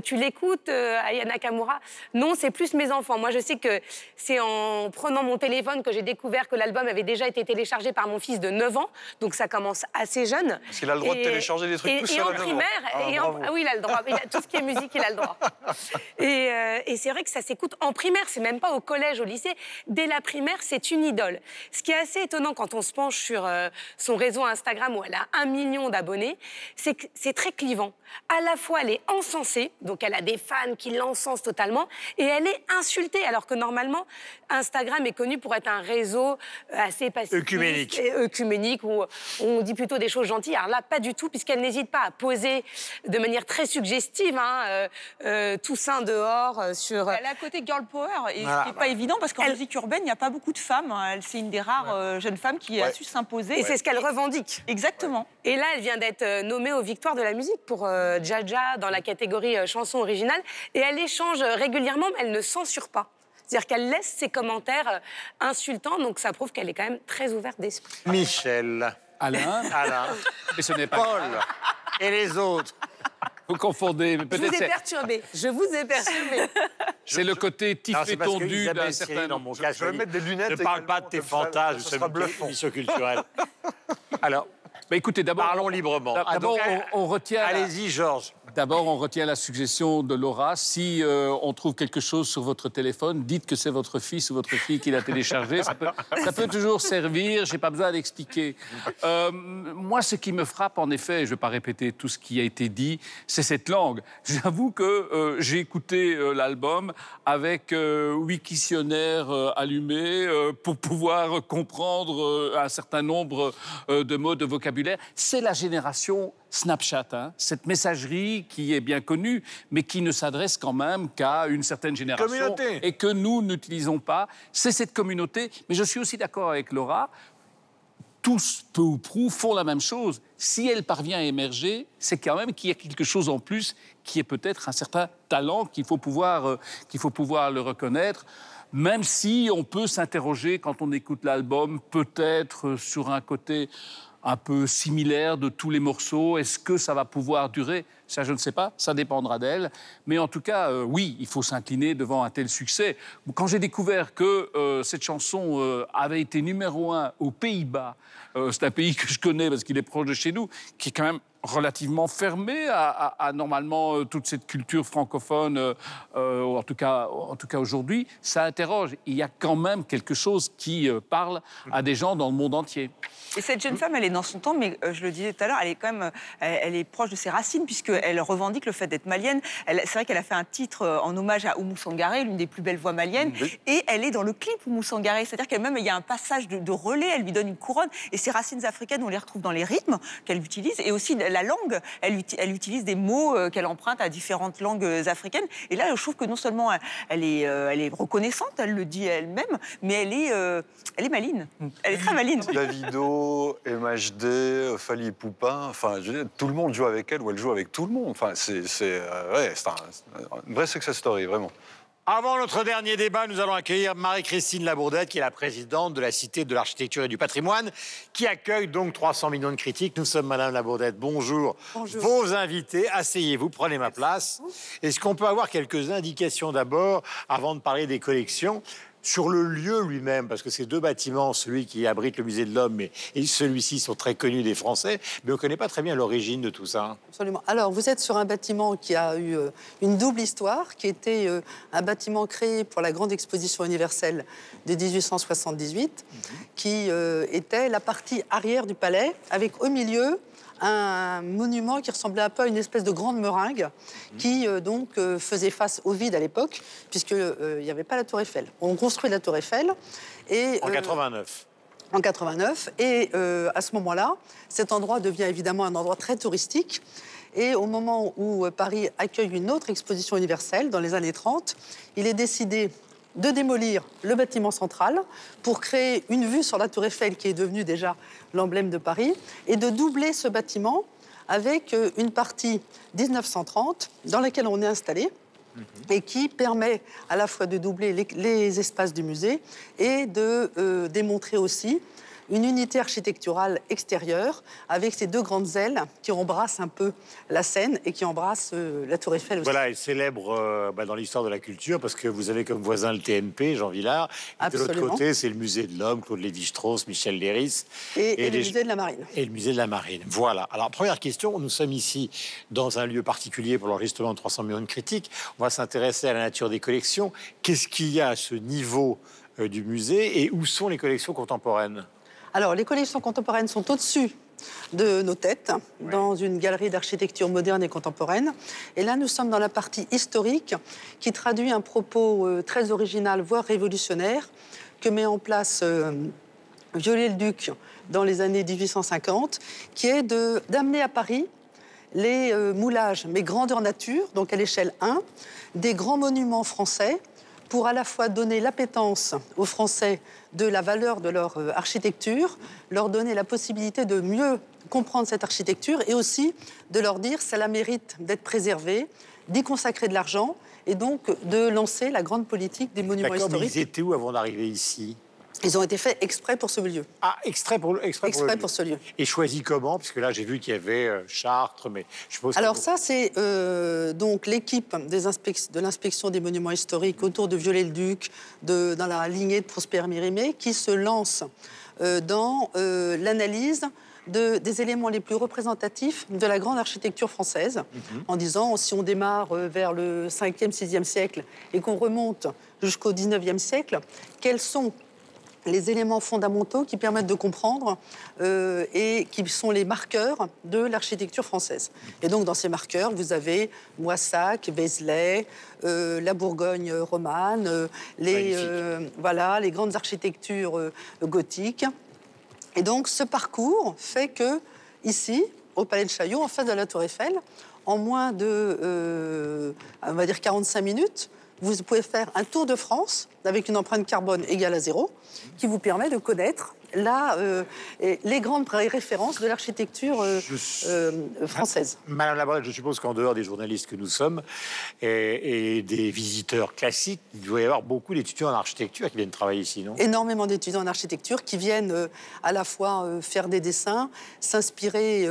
[SPEAKER 7] Tu l'écoutes, euh, Aya Nakamura Non, c'est plus mes enfants. Moi, je sais que c'est en prenant mon téléphone que j'ai découvert que l'album avait déjà été téléchargé par mon fils de 9 ans. Donc, ça commence assez jeune.
[SPEAKER 4] Parce qu'il a le droit de télécharger des trucs
[SPEAKER 7] et,
[SPEAKER 4] tout
[SPEAKER 7] et
[SPEAKER 4] seul
[SPEAKER 7] en
[SPEAKER 4] 9 ans.
[SPEAKER 7] primaire,
[SPEAKER 4] Ah,
[SPEAKER 7] et en-
[SPEAKER 4] bravo.
[SPEAKER 7] ah oui, il a le droit. Il a- tout ce qui est musique, il a le droit. Et, euh, et c'est vrai que ça s'écoute en primaire, c'est même pas au collège, au lycée. Dès la primaire, c'est une idole. Ce qui est assez étonnant quand on se penche sur euh, son réseau Instagram où elle a un million d'abonnés, c'est que c'est très clivant. À la fois, elle est encensée, donc elle a des fans qui l'encensent totalement, et elle est insulté, alors que normalement, Instagram est connu pour être un réseau euh, assez pacifiste.
[SPEAKER 1] Œcuménique.
[SPEAKER 7] et œcuménique, où on dit plutôt des choses gentilles. Alors là, pas du tout, puisqu'elle n'hésite pas à poser de manière très suggestive, hein, euh, euh, Toussaint dehors, euh, sur...
[SPEAKER 9] Elle a côté girl power, et
[SPEAKER 1] Voilà.
[SPEAKER 9] ce qui n'est pas évident, parce qu'en
[SPEAKER 7] Elle-
[SPEAKER 9] musique urbaine, il n'y a pas beaucoup de femmes. hein. Elle- C'est une des rares euh, jeunes femmes qui a su s'imposer.
[SPEAKER 7] Et c'est ce qu'elle revendique.
[SPEAKER 9] Exactement.
[SPEAKER 7] Et là, elle vient d'être nommée aux Victoires de la musique pour euh, Jaja dans la catégorie euh, chanson originale. Et elle échange régulièrement, mais elle ne censure pas. C'est-à-dire qu'elle laisse ses commentaires insultants, donc ça prouve qu'elle est quand même très ouverte d'esprit.
[SPEAKER 1] Michel,
[SPEAKER 3] Alain,
[SPEAKER 1] Alain,
[SPEAKER 3] mais ce n'est pas
[SPEAKER 1] Paul
[SPEAKER 3] grave.
[SPEAKER 1] et les autres.
[SPEAKER 3] Vous confondez. mais
[SPEAKER 7] Je vous ai
[SPEAKER 3] c'est-
[SPEAKER 7] perturbé. Je vous ai perturbé.
[SPEAKER 3] c'est le côté tif
[SPEAKER 1] Alors, c'est
[SPEAKER 3] et
[SPEAKER 1] parce que
[SPEAKER 3] tendu
[SPEAKER 1] Isabelle
[SPEAKER 3] d'un certain
[SPEAKER 1] dans mon
[SPEAKER 4] Je-
[SPEAKER 1] cas,
[SPEAKER 4] je vais mettre des lunettes
[SPEAKER 1] Ne parle pas de tes fantasmes,
[SPEAKER 4] ce
[SPEAKER 1] nous
[SPEAKER 4] sera
[SPEAKER 1] sommes une culturelle. Alors,
[SPEAKER 3] Bah, écoutez, d'abord,
[SPEAKER 1] parlons librement. Ah,
[SPEAKER 3] D'abord,
[SPEAKER 1] donc,
[SPEAKER 3] on, on retient. la-
[SPEAKER 1] Allez-y, Georges.
[SPEAKER 3] D'abord, on retient la suggestion de Laura. Si euh, on trouve quelque chose sur votre téléphone, dites que c'est votre fils ou votre fille qui l'a téléchargé. Ça peut, ça peut toujours servir. J'ai pas besoin d'expliquer. Euh, moi, ce qui me frappe, en effet, je ne vais pas répéter tout ce qui a été dit, c'est cette langue. J'avoue que euh, j'ai écouté euh, l'album avec euh, Wiktionnaire euh, allumé euh, pour pouvoir comprendre euh, un certain nombre euh, de mots de vocabulaire. C'est la génération Snapchat, hein, cette messagerie qui est bien connue, mais qui ne s'adresse quand même qu'à une certaine génération
[SPEAKER 1] Communauté.
[SPEAKER 3] et que nous n'utilisons pas. C'est cette communauté. Mais je suis aussi d'accord avec Laura. Tous, peu ou prou, font la même chose. Si elle parvient à émerger, c'est quand même qu'il y a quelque chose en plus qui est peut-être un certain talent qu'il faut pouvoir, euh, qu'il faut pouvoir le reconnaître. Même si on peut s'interroger quand on écoute l'album, peut-être euh, sur un côté un peu similaire de tous les morceaux. Est-ce que ça va pouvoir durer? Ça, je ne sais pas. Ça dépendra d'elle. Mais en tout cas, euh, oui, il faut s'incliner devant un tel succès. Quand j'ai découvert que euh, cette chanson euh, avait été numéro un aux Pays-Bas, c'est un pays que je connais parce qu'il est proche de chez nous, qui est quand même relativement fermé à, à- à, normalement euh, toute cette culture francophone, euh, euh, en tout cas, en tout cas aujourd'hui, ça interroge. Il y a quand même quelque chose qui euh, parle à des gens dans le monde entier.
[SPEAKER 9] Et cette jeune femme, elle est dans son temps, mais euh, je le disais tout à l'heure, elle est quand même, elle, elle est proche de ses racines puisqu'elle revendique le fait d'être malienne. Elle- C'est vrai qu'elle a fait un titre en hommage à Oumou Sangaré, l'une des plus belles voix maliennes, et elle est dans le clip Oumou Sangaré. C'est-à-dire qu'elle-même, il y a un passage de, de relais, elle lui donne une couronne, et ses racines africaines, on les retrouve dans les rythmes qu'elle utilise, et aussi la langue. Elle, uti- elle utilise des mots euh, qu'elle emprunte à différentes langues euh, africaines. Et là, je trouve que non seulement elle, elle est, euh, elle est reconnaissante, elle le dit elle-même, mais elle est, euh, elle est maline. Elle est très maline.
[SPEAKER 4] Davido, MHD, Fali Poupin, enfin, je veux dire, tout le monde joue avec elle ou elle joue avec tout le monde. Enfin, c'est c'est, euh, ouais, c'est un, un vrai success story, vraiment.
[SPEAKER 1] Avant notre dernier débat, nous allons accueillir Marie-Christine Labourdette, qui est la présidente de la Cité de l'Architecture et du Patrimoine, qui accueille donc 300 millions de critiques. Nous sommes Madame Labourdette. Bonjour.
[SPEAKER 7] Bonjour.
[SPEAKER 1] Vos invités, asseyez-vous, prenez ma place. Est-ce qu'on peut avoir quelques indications d'abord, avant de parler des collections sur le lieu lui-même, parce que ces deux bâtiments, celui qui abrite le musée de l'homme et, et celui-ci sont très connus des Français, mais on ne connaît pas très bien l'origine de tout ça.
[SPEAKER 10] Absolument. Alors, vous êtes sur un bâtiment qui a eu euh, une double histoire, qui était euh, un bâtiment créé pour la grande exposition universelle de 1878, qui euh, était la partie arrière du palais, avec au milieu un monument qui ressemblait un peu à une espèce de grande meringue, qui euh, donc euh, faisait face au vide à l'époque, puisqu'il n'y avait pas la tour Eiffel. On construit la tour Eiffel. Et,
[SPEAKER 1] En
[SPEAKER 10] euh,
[SPEAKER 1] 89.
[SPEAKER 10] en 89. Et euh, à ce moment-là, cet endroit devient évidemment un endroit très touristique. Et au moment où euh, Paris accueille une autre exposition universelle, dans les années 30, il est décidé de démolir le bâtiment central pour créer une vue sur la tour Eiffel, qui est devenue déjà l'emblème de Paris, et de doubler ce bâtiment avec euh, une partie 1930 dans laquelle on est installé et qui permet à la fois de doubler les, les espaces du musée et de euh, démontrer aussi une unité architecturale extérieure avec ces deux grandes ailes qui embrassent un peu la Seine et qui embrassent euh, la Tour Eiffel aussi.
[SPEAKER 1] Voilà, elle célèbre euh, bah, dans l'histoire de la culture parce que vous avez comme voisin le TNP, Jean Villard. Et de l'autre
[SPEAKER 10] Absolument.
[SPEAKER 1] côté, c'est le musée de l'homme, Claude Lévi-Strauss, Michel Léris.
[SPEAKER 10] Et, et le
[SPEAKER 1] les-
[SPEAKER 10] musée de la Marine.
[SPEAKER 1] Et le musée de la Marine. Voilà. Alors, première question, nous sommes ici dans un lieu particulier pour l'enregistrement de 300 millions de critiques. On va s'intéresser à la nature des collections. Qu'est-ce qu'il y a à ce niveau euh, du musée et où sont les collections contemporaines?
[SPEAKER 10] Alors, les collections contemporaines sont au-dessus de nos têtes dans une galerie d'architecture moderne et contemporaine. Et là, nous sommes dans la partie historique qui traduit un propos euh, très original, voire révolutionnaire, que met en place euh, Viollet-le-Duc dans les années 1850, qui est d'amener à Paris les euh, moulages, mais grandeur nature, donc à l'échelle 1, des grands monuments français pour à la fois donner l'appétence aux Français de la valeur de leur euh, architecture, leur donner la possibilité de mieux comprendre cette architecture et aussi de leur dire ça la mérite d'être préservée, d'y consacrer de l'argent et donc de lancer la grande politique des monuments historiques.
[SPEAKER 1] ils étaient où avant d'arriver ici?
[SPEAKER 10] Ils ont été faits exprès pour ce lieu.
[SPEAKER 1] Ah, extrait pour, le
[SPEAKER 10] Exprès
[SPEAKER 1] lieu.
[SPEAKER 10] pour ce lieu.
[SPEAKER 1] Et choisi comment Parce que là, j'ai vu qu'il y avait euh, Chartres, mais je suppose.
[SPEAKER 10] Alors ça, c'est euh, donc l'équipe des de l'inspection des monuments historiques autour de Viollet-le-Duc, dans la lignée de Prosper Mérimée, qui se lance euh, dans l'analyse de- des éléments les plus représentatifs de la grande architecture française, en disant, si on démarre vers le 5e, 6e siècle et qu'on remonte jusqu'au 19e siècle, quels sont les éléments fondamentaux qui permettent de comprendre euh, et qui sont les marqueurs de l'architecture française. Et donc, dans ces marqueurs, vous avez Moissac, Vézelay, euh, la Bourgogne romane, euh, les, voilà, les grandes architectures gothiques. Et donc, ce parcours fait que, ici, au Palais de Chaillot, en face de la Tour Eiffel, en moins de, on va dire, 45 minutes, vous pouvez faire un tour de France avec une empreinte carbone égale à zéro, qui vous permet de connaître là, euh, les grandes références de l'architecture euh, euh, française.
[SPEAKER 1] Madame Labrèche, je suppose qu'en dehors des journalistes que nous sommes et, et des visiteurs classiques, il doit y avoir beaucoup d'étudiants en architecture qui viennent travailler ici, non?
[SPEAKER 10] Énormément d'étudiants en architecture qui viennent à la fois faire des dessins, s'inspirer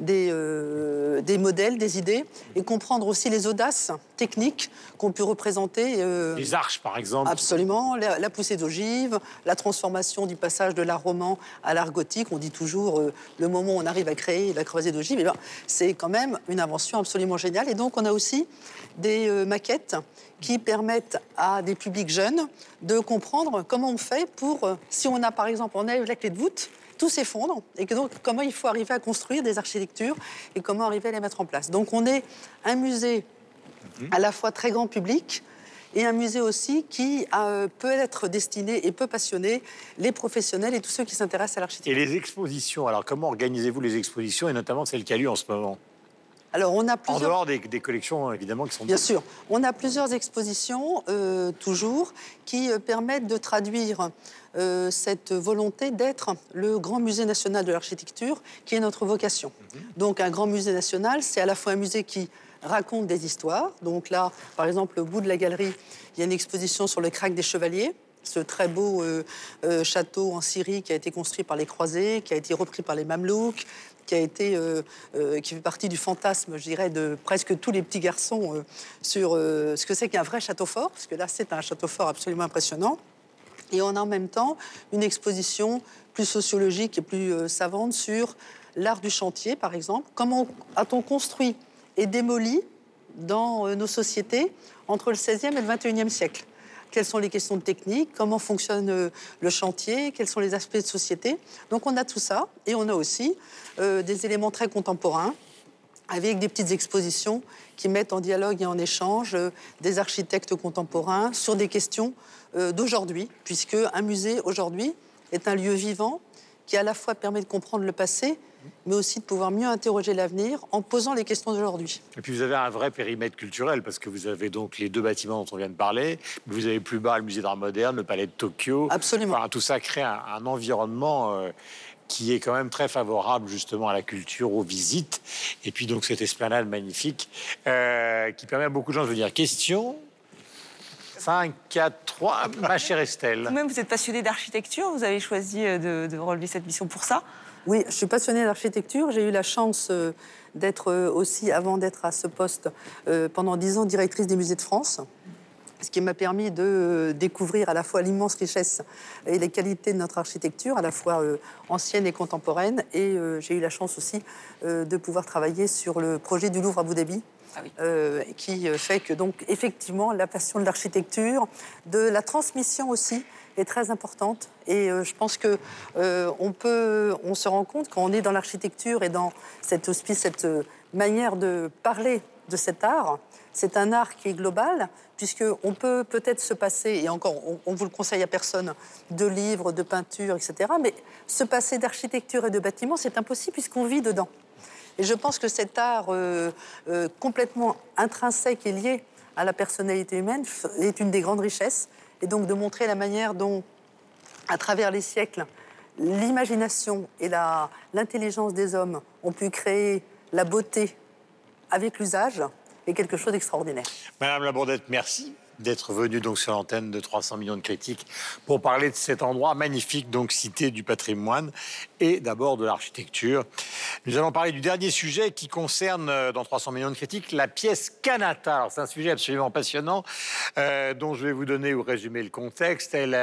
[SPEAKER 10] des, des modèles, des idées, et comprendre aussi les audaces techniques qu'on peut représenter. euh,
[SPEAKER 1] Les arches, par exemple.
[SPEAKER 10] Absolument, la, la poussée d'ogive, la transformation du passage de l'art roman à l'art gothique. On dit toujours euh, le moment où on arrive à créer la croisée d'ogive, eh ben, c'est quand même une invention absolument géniale. Et donc on a aussi des euh, maquettes qui permettent à des publics jeunes de comprendre comment on fait pour, si on a par exemple, on a la clé de voûte, tout s'effondre et que donc comment il faut arriver à construire des architectures et comment arriver à les mettre en place. Donc on est un musée à la fois très grand public et un musée aussi qui euh, peut être destiné et peut passionner les professionnels et tous ceux qui s'intéressent à
[SPEAKER 1] Et
[SPEAKER 10] l'architecture.
[SPEAKER 1] les expositions, alors comment organisez-vous les expositions et notamment celle qui a lieu en ce moment?
[SPEAKER 10] Alors on a
[SPEAKER 1] En
[SPEAKER 10] plusieurs...
[SPEAKER 1] dehors des, des collections, évidemment, qui sont
[SPEAKER 10] Bien sûr, on a plusieurs expositions, euh, toujours, qui euh, permettent de traduire euh, cette volonté d'être le grand musée national de l'architecture, qui est notre vocation. Donc un grand musée national, c'est à la fois un musée qui raconte des histoires. Donc là, par exemple, au bout de la galerie, il y a une exposition sur le crack des chevaliers. Ce très beau euh, euh, château en Syrie qui a été construit par les croisés, qui a été repris par les Mamelouks, qui a été, euh, qui fait partie du fantasme, je dirais, de presque tous les petits garçons sur ce que c'est qu'un vrai château fort, parce que là, c'est un château fort absolument impressionnant. Et on a en même temps une exposition plus sociologique et plus savante sur l'art du chantier, par exemple. Comment a-t-on construit et démoli dans euh, nos sociétés entre le 16e et le 21e siècle. Quelles sont les questions de technique Comment fonctionne euh, le chantier? Quels sont les aspects de société? Donc on a tout ça. Et on a aussi euh, des éléments très contemporains avec des petites expositions qui mettent en dialogue et en échange des architectes contemporains sur des questions d'aujourd'hui, puisque un musée aujourd'hui est un lieu vivant qui à la fois permet de comprendre le passé, mais aussi de pouvoir mieux interroger l'avenir en posant les questions d'aujourd'hui.
[SPEAKER 1] Et puis vous avez un vrai périmètre culturel parce que vous avez donc les deux bâtiments dont on vient de parler. Vous avez plus bas le musée d'art moderne, le palais de Tokyo.
[SPEAKER 10] Absolument.
[SPEAKER 1] Enfin, tout ça crée un, un environnement euh, qui est quand même très favorable justement à la culture, aux visites. Et puis donc cette esplanade magnifique euh, qui permet à beaucoup de gens de venir. Question 5, 4, 3, ma chère Estelle.
[SPEAKER 9] Vous-même, vous êtes passionné d'architecture, vous avez choisi euh, de, de relever cette mission pour ça.
[SPEAKER 10] Oui, je suis passionnée d'architecture. J'ai eu la chance euh, d'être euh, aussi, avant d'être à ce poste, euh, pendant dix ans directrice des musées de France. Ce qui m'a permis de découvrir à la fois l'immense richesse et les qualités de notre architecture, à la fois ancienne et contemporaine. Et j'ai eu la chance aussi de pouvoir travailler sur le projet du Louvre à Abu Dhabi.
[SPEAKER 9] Ah oui.
[SPEAKER 10] euh, qui fait que donc effectivement la passion de l'architecture, de la transmission aussi est très importante. Et euh, je pense que euh, on peut, on se rend compte quand on est dans l'architecture et dans cette hospice, cette euh, manière de parler de cet art. C'est un art qui est global, puisqu'on peut peut-être se passer, et encore, on ne vous le conseille à personne, de livres, de peintures, etc. Mais se passer d'architecture et de bâtiments, c'est impossible puisqu'on vit dedans. Et je pense que cet art complètement intrinsèque et lié à la personnalité humaine est une des grandes richesses. Et donc de montrer la manière dont, à travers les siècles, l'imagination et l'intelligence des hommes ont pu créer la beauté avec l'usage est quelque chose d'extraordinaire.
[SPEAKER 1] Madame Labordette, merci d'être venue donc sur l'antenne de 300 millions de critiques pour parler de cet endroit magnifique, donc cité du patrimoine et d'abord de l'architecture. Nous allons parler du dernier sujet qui concerne, euh, dans 300 millions de critiques, la pièce. Alors, C'est un sujet absolument passionnant euh, dont je vais vous donner ou résumer le contexte. Elle,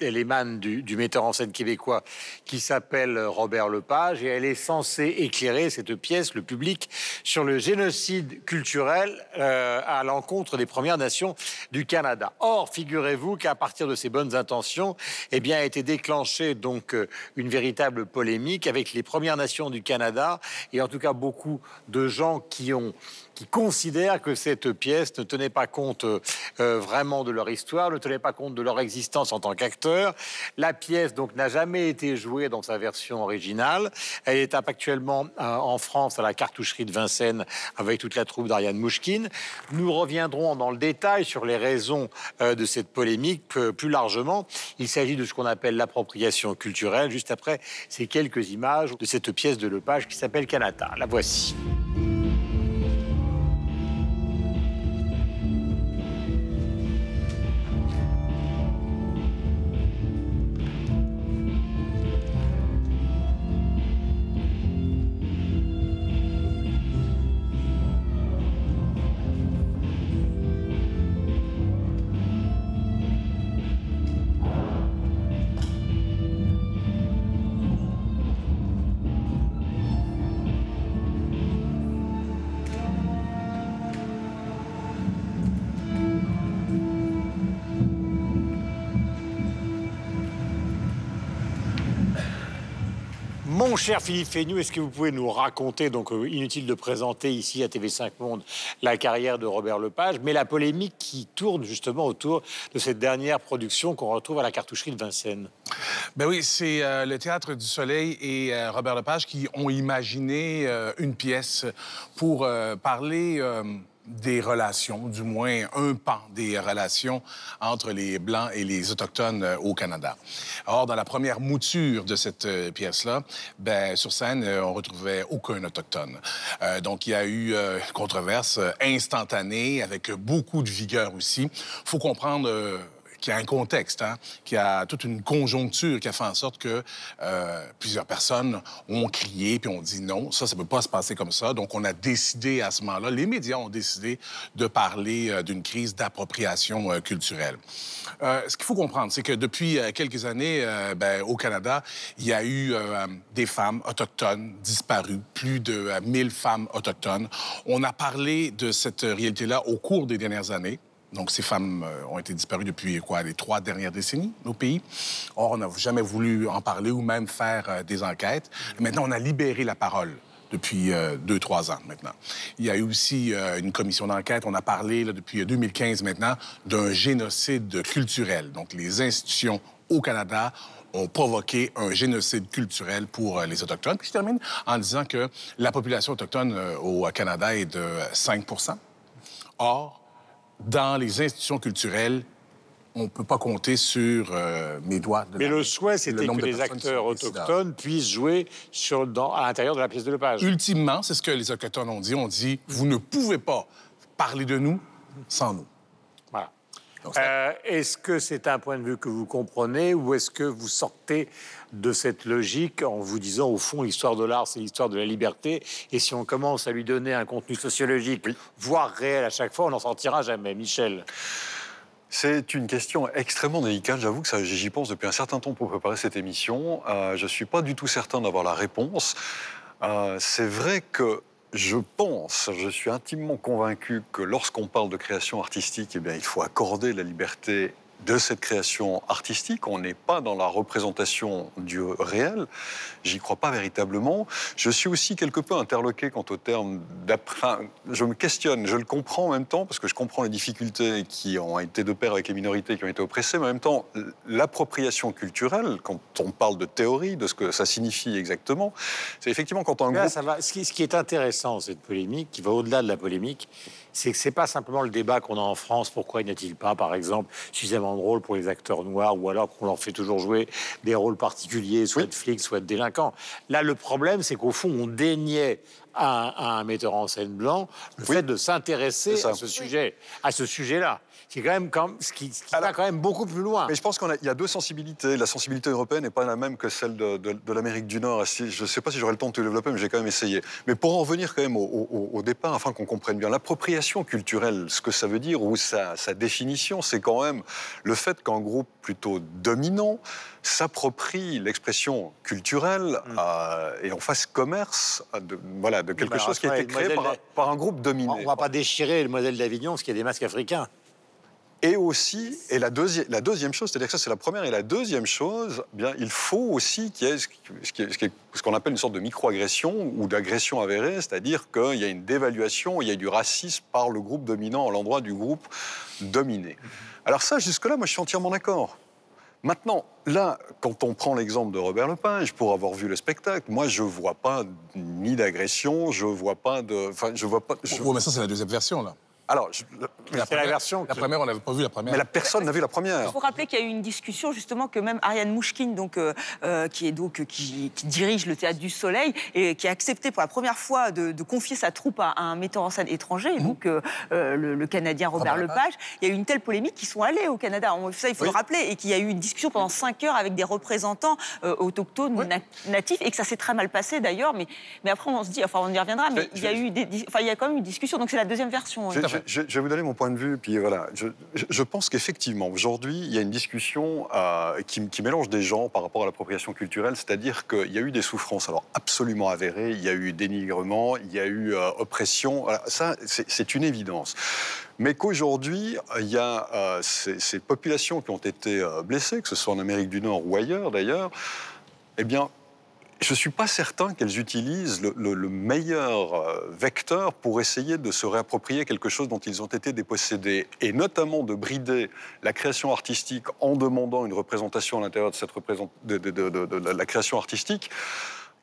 [SPEAKER 1] émane du, du metteur en scène québécois qui s'appelle Robert Lepage et elle est censée éclairer cette pièce, le public, sur le génocide culturel euh, à l'encontre des Premières Nations du Canada. Or, figurez-vous qu'à partir de ces bonnes intentions, eh bien, a été déclenchée donc euh, une véritable polémique avec les Premières Nations du Canada et en tout cas beaucoup de gens qui ont qui considèrent que cette pièce ne tenait pas compte euh, euh, vraiment de leur histoire, ne tenait pas compte de leur existence en tant qu'acteurs. La pièce donc n'a jamais été jouée dans sa version originale. Elle est actuellement euh, en France à la cartoucherie de Vincennes avec toute la troupe d'Ariane Mouchkine. Nous reviendrons dans le détail sur les raisons de cette polémique plus largement. Il s'agit de ce qu'on appelle l'appropriation culturelle. Juste après ces quelques images de cette pièce de Lepage qui s'appelle Kanata. La voici. Cher Philippe Fénu, est-ce que vous pouvez nous raconter, donc euh, inutile de présenter ici à TV5 Monde la carrière de Robert Lepage, mais la polémique qui tourne justement autour de cette dernière production qu'on retrouve à la cartoucherie de Vincennes?
[SPEAKER 5] Ben oui, c'est euh, le Théâtre du Soleil et euh, Robert Lepage qui ont imaginé une pièce pour parler des relations, du moins un pan des relations entre les Blancs et les Autochtones euh, au Canada. Or, dans la première mouture de cette euh, pièce-là, ben, sur scène, euh, on retrouvait aucun Autochtone. Donc, il y a eu euh, controverse instantanée avec beaucoup de vigueur aussi. faut comprendre... qui a un contexte, hein, qui a toute une conjoncture qui a fait en sorte que euh, plusieurs personnes ont crié puis ont dit non, ça, ça peut pas se passer comme ça. Donc, on a décidé à ce moment-là, les médias ont décidé de parler euh, d'une crise d'appropriation euh, culturelle. Ce qu'il faut comprendre, c'est que depuis quelques années, ben, au Canada, il y a eu des femmes autochtones disparues, plus de euh, 1000 femmes autochtones. On a parlé de cette réalité-là au cours des dernières années. Donc, ces femmes euh, ont été disparues depuis quoi, les trois dernières décennies au pays. Or, on n'a jamais voulu en parler ou même faire euh, des enquêtes. Maintenant, on a libéré la parole depuis euh, deux, trois ans maintenant. Il y a eu aussi une commission d'enquête. On a parlé depuis 2015 maintenant d'un génocide culturel. Donc, les institutions au Canada ont provoqué un génocide culturel pour les Autochtones. Puis je termine en disant que la population autochtone au Canada est de 5 Or, dans les institutions culturelles, on ne peut pas compter sur euh, mes doigts. De
[SPEAKER 1] Mais
[SPEAKER 5] la-
[SPEAKER 1] le souhait, c'était que les acteurs autochtones puissent jouer sur, dans, à l'intérieur de la pièce de Lepage.
[SPEAKER 5] Ultimement, c'est ce que les Autochtones ont dit. On dit, vous ne pouvez pas parler de nous sans nous.
[SPEAKER 1] Voilà. Euh, est-ce que c'est un point de vue que vous comprenez ou est-ce que vous sortez de cette logique en vous disant, au fond, l'histoire de l'art, c'est l'histoire de la liberté et si on commence à lui donner un contenu sociologique, voire réel à chaque fois, on n'en sortira jamais. Michel
[SPEAKER 4] C'est une question extrêmement délicate. J'avoue que ça, j'y pense depuis un certain temps pour préparer cette émission. Euh, je ne suis pas du tout certain d'avoir la réponse. Euh, c'est vrai que je pense, je suis intimement convaincu que lorsqu'on parle de création artistique, eh bien, il faut accorder la liberté de cette création artistique. On n'est pas dans la représentation du réel. J'y crois pas véritablement. Je suis aussi quelque peu interloqué quant au terme d'après. Je me questionne, je le comprends en même temps, parce que je comprends les difficultés qui ont été de pair avec les minorités qui ont été oppressées, mais en même temps, l'appropriation culturelle, quand on parle de théorie, de ce que ça signifie exactement, c'est effectivement quand un
[SPEAKER 1] Là,
[SPEAKER 4] groupe
[SPEAKER 1] ça va. Ce, qui, est intéressant, cette polémique, qui va au-delà de la polémique, c'est que c'est pas simplement le débat qu'on a en France. Pourquoi n'y a-t-il pas, par exemple, suffisamment de rôles pour les acteurs noirs, ou alors qu'on leur fait toujours jouer des rôles particuliers, soit de flics, soit de délinquants? Là, le problème, c'est qu'au fond, on déniait à, un- à un metteur en scène blanc le
[SPEAKER 4] Oui.
[SPEAKER 1] fait de s'intéresser à ce sujet, à ce sujet-là. C'est quand même, quand, ce qui, ce qui va quand même beaucoup plus loin.
[SPEAKER 4] Mais je pense qu'il y a deux sensibilités. La sensibilité européenne n'est pas la même que celle de, de- de l'Amérique du Nord. Si- Je ne sais pas si j'aurai le temps de tout développer, mais j'ai quand même essayé. Mais pour en revenir quand même au, au- au départ, afin qu'on comprenne bien, l'appropriation culturelle, ce que ça veut dire, ou sa, sa définition, c'est quand même le fait qu'un groupe plutôt dominant s'approprie l'expression culturelle euh, et en fasse commerce de, voilà, de quelque
[SPEAKER 1] bah
[SPEAKER 4] chose qui a été créé par,
[SPEAKER 1] de-
[SPEAKER 4] par un groupe dominé.
[SPEAKER 1] On va pas déchirer le modèle d'Avignon, parce qu'il y a des masques africains.
[SPEAKER 4] Et aussi, et la, deuxi- la deuxième chose, c'est-à-dire que ça c'est la première, et la deuxième chose, eh bien, il faut aussi qu'il y ait ce qu'on appelle une sorte de microagression ou d'agression avérée, c'est-à-dire qu'il y a une dévaluation, il y a du racisme par le groupe dominant à l'endroit du groupe dominé. Alors ça, jusque-là, moi je suis entièrement d'accord. Maintenant, là, quand on prend l'exemple de Robert Lepage, pour avoir vu le spectacle, moi je vois pas ni d'agression, je vois pas de, enfin je vois pas. je-
[SPEAKER 5] mais ça, c'est la deuxième version, là.
[SPEAKER 4] Alors, je-
[SPEAKER 1] C'est la version
[SPEAKER 5] La
[SPEAKER 1] que-
[SPEAKER 5] première, on n'avait pas vu la première.
[SPEAKER 4] mais la personne n'a vu la
[SPEAKER 9] Il
[SPEAKER 4] première.
[SPEAKER 9] faut rappeler qu'il y a eu une discussion justement que même Ariane Mouchkine, donc, euh, euh, qui, est donc, euh, qui, qui dirige le Théâtre du Soleil et qui a accepté pour la première fois de, de confier sa troupe à, à un metteur en scène étranger,
[SPEAKER 5] Mmh.
[SPEAKER 9] donc euh, le, le Canadien Robert Lepage. Il y a eu une telle polémique qu'ils sont allés au Canada. Ça, il faut
[SPEAKER 4] Oui.
[SPEAKER 9] le rappeler. Et qu'il y a eu une discussion pendant cinq heures avec des représentants euh, autochtones na- natifs et que ça s'est très mal passé d'ailleurs. Mais, mais après, on se dit, enfin, on y reviendra, mais il y a eu des, enfin, il y a quand même une discussion. Donc c'est la deuxième version.
[SPEAKER 4] Je, vais vous donner mon point de vue, puis voilà. Je, pense qu'effectivement, aujourd'hui, il y a une discussion euh, qui, mélange des gens par rapport à l'appropriation culturelle, c'est-à-dire qu'il y a eu des souffrances, alors absolument avérées, il y a eu dénigrement, il y a eu euh, oppression, ça, c'est une évidence. Mais qu'aujourd'hui, il y a euh, ces, populations qui ont été euh, blessées, que ce soit en Amérique du Nord ou ailleurs d'ailleurs, eh bien, je ne suis pas certain qu'elles utilisent le, le- le meilleur euh, vecteur pour essayer de se réapproprier quelque chose dont ils ont été dépossédés, et notamment de brider la création artistique en demandant une représentation à l'intérieur de, cette représent- de- de- de- la création artistique.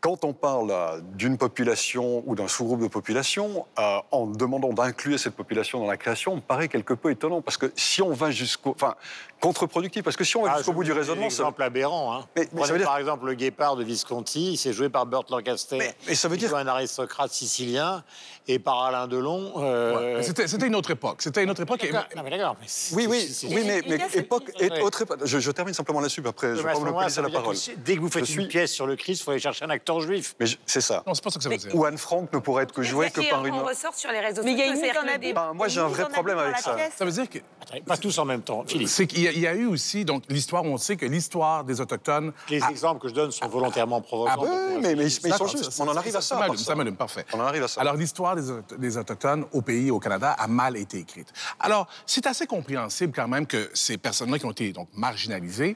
[SPEAKER 4] Quand on parle euh, d'une population ou d'un sous-groupe de population, euh, en demandant d'inclure cette population dans la création, me paraît quelque peu étonnant. Parce que si on va jusqu'au. Enfin, contre-productif. Parce que si on va
[SPEAKER 1] Ah,
[SPEAKER 4] jusqu'au bout du
[SPEAKER 1] vous
[SPEAKER 4] raisonnement.
[SPEAKER 1] Un
[SPEAKER 4] ça-
[SPEAKER 1] exemple aberrant. Hein.
[SPEAKER 4] Mais- mais
[SPEAKER 1] Prenez
[SPEAKER 4] ça veut dire-
[SPEAKER 1] par exemple le guépard de Visconti, c'est joué par Burt Lancaster.
[SPEAKER 4] Mais- mais ça veut
[SPEAKER 1] qui
[SPEAKER 4] dire-
[SPEAKER 1] joue un aristocrate sicilien et par Alain Delon. euh,
[SPEAKER 5] C'était c'était une autre époque. C'était une autre époque. et-.
[SPEAKER 1] Non, mais d'accord. mais c'est-
[SPEAKER 4] Oui, oui,
[SPEAKER 1] c'est-
[SPEAKER 4] oui, mais,
[SPEAKER 9] il
[SPEAKER 4] époque, et autre époque. Je, je termine simplement là-dessus, puis après, je vais
[SPEAKER 1] à
[SPEAKER 4] pas monopoliser
[SPEAKER 1] ça
[SPEAKER 4] la parole.
[SPEAKER 1] dès que vous faites une pièce sur le Christ, il faut aller chercher un acteur juif.
[SPEAKER 4] Mais je- c'est ça.
[SPEAKER 5] Non, c'est pas ça que ça veut dire.
[SPEAKER 4] Ou Anne Frank ne pourrait être que jouée que par une.
[SPEAKER 7] On ressort sur les réseaux
[SPEAKER 9] Mais il y a
[SPEAKER 7] sociaux.
[SPEAKER 9] une mise en abîme.
[SPEAKER 4] Ben, moi, j'ai un vrai problème avec ça.
[SPEAKER 5] Ça veut dire que
[SPEAKER 1] Pas tous en même temps. Philippe,
[SPEAKER 5] c'est qu'il y, a- il y a eu aussi donc l'histoire. On sait que l'histoire des autochtones.
[SPEAKER 1] les exemples que je donne sont volontairement provocants.
[SPEAKER 5] Ah,
[SPEAKER 1] euh,
[SPEAKER 4] mais, mais ils, mais ils sont justes. On en arrive à ça.
[SPEAKER 5] Ça m'allume,
[SPEAKER 4] par
[SPEAKER 5] ça m'allume, parfait.
[SPEAKER 4] On en arrive à ça.
[SPEAKER 5] Alors, l'histoire des, Auto- des Autochtones au pays, au Canada, a mal été écrite. Alors, c'est assez compréhensible quand même que ces personnes-là qui ont été donc marginalisées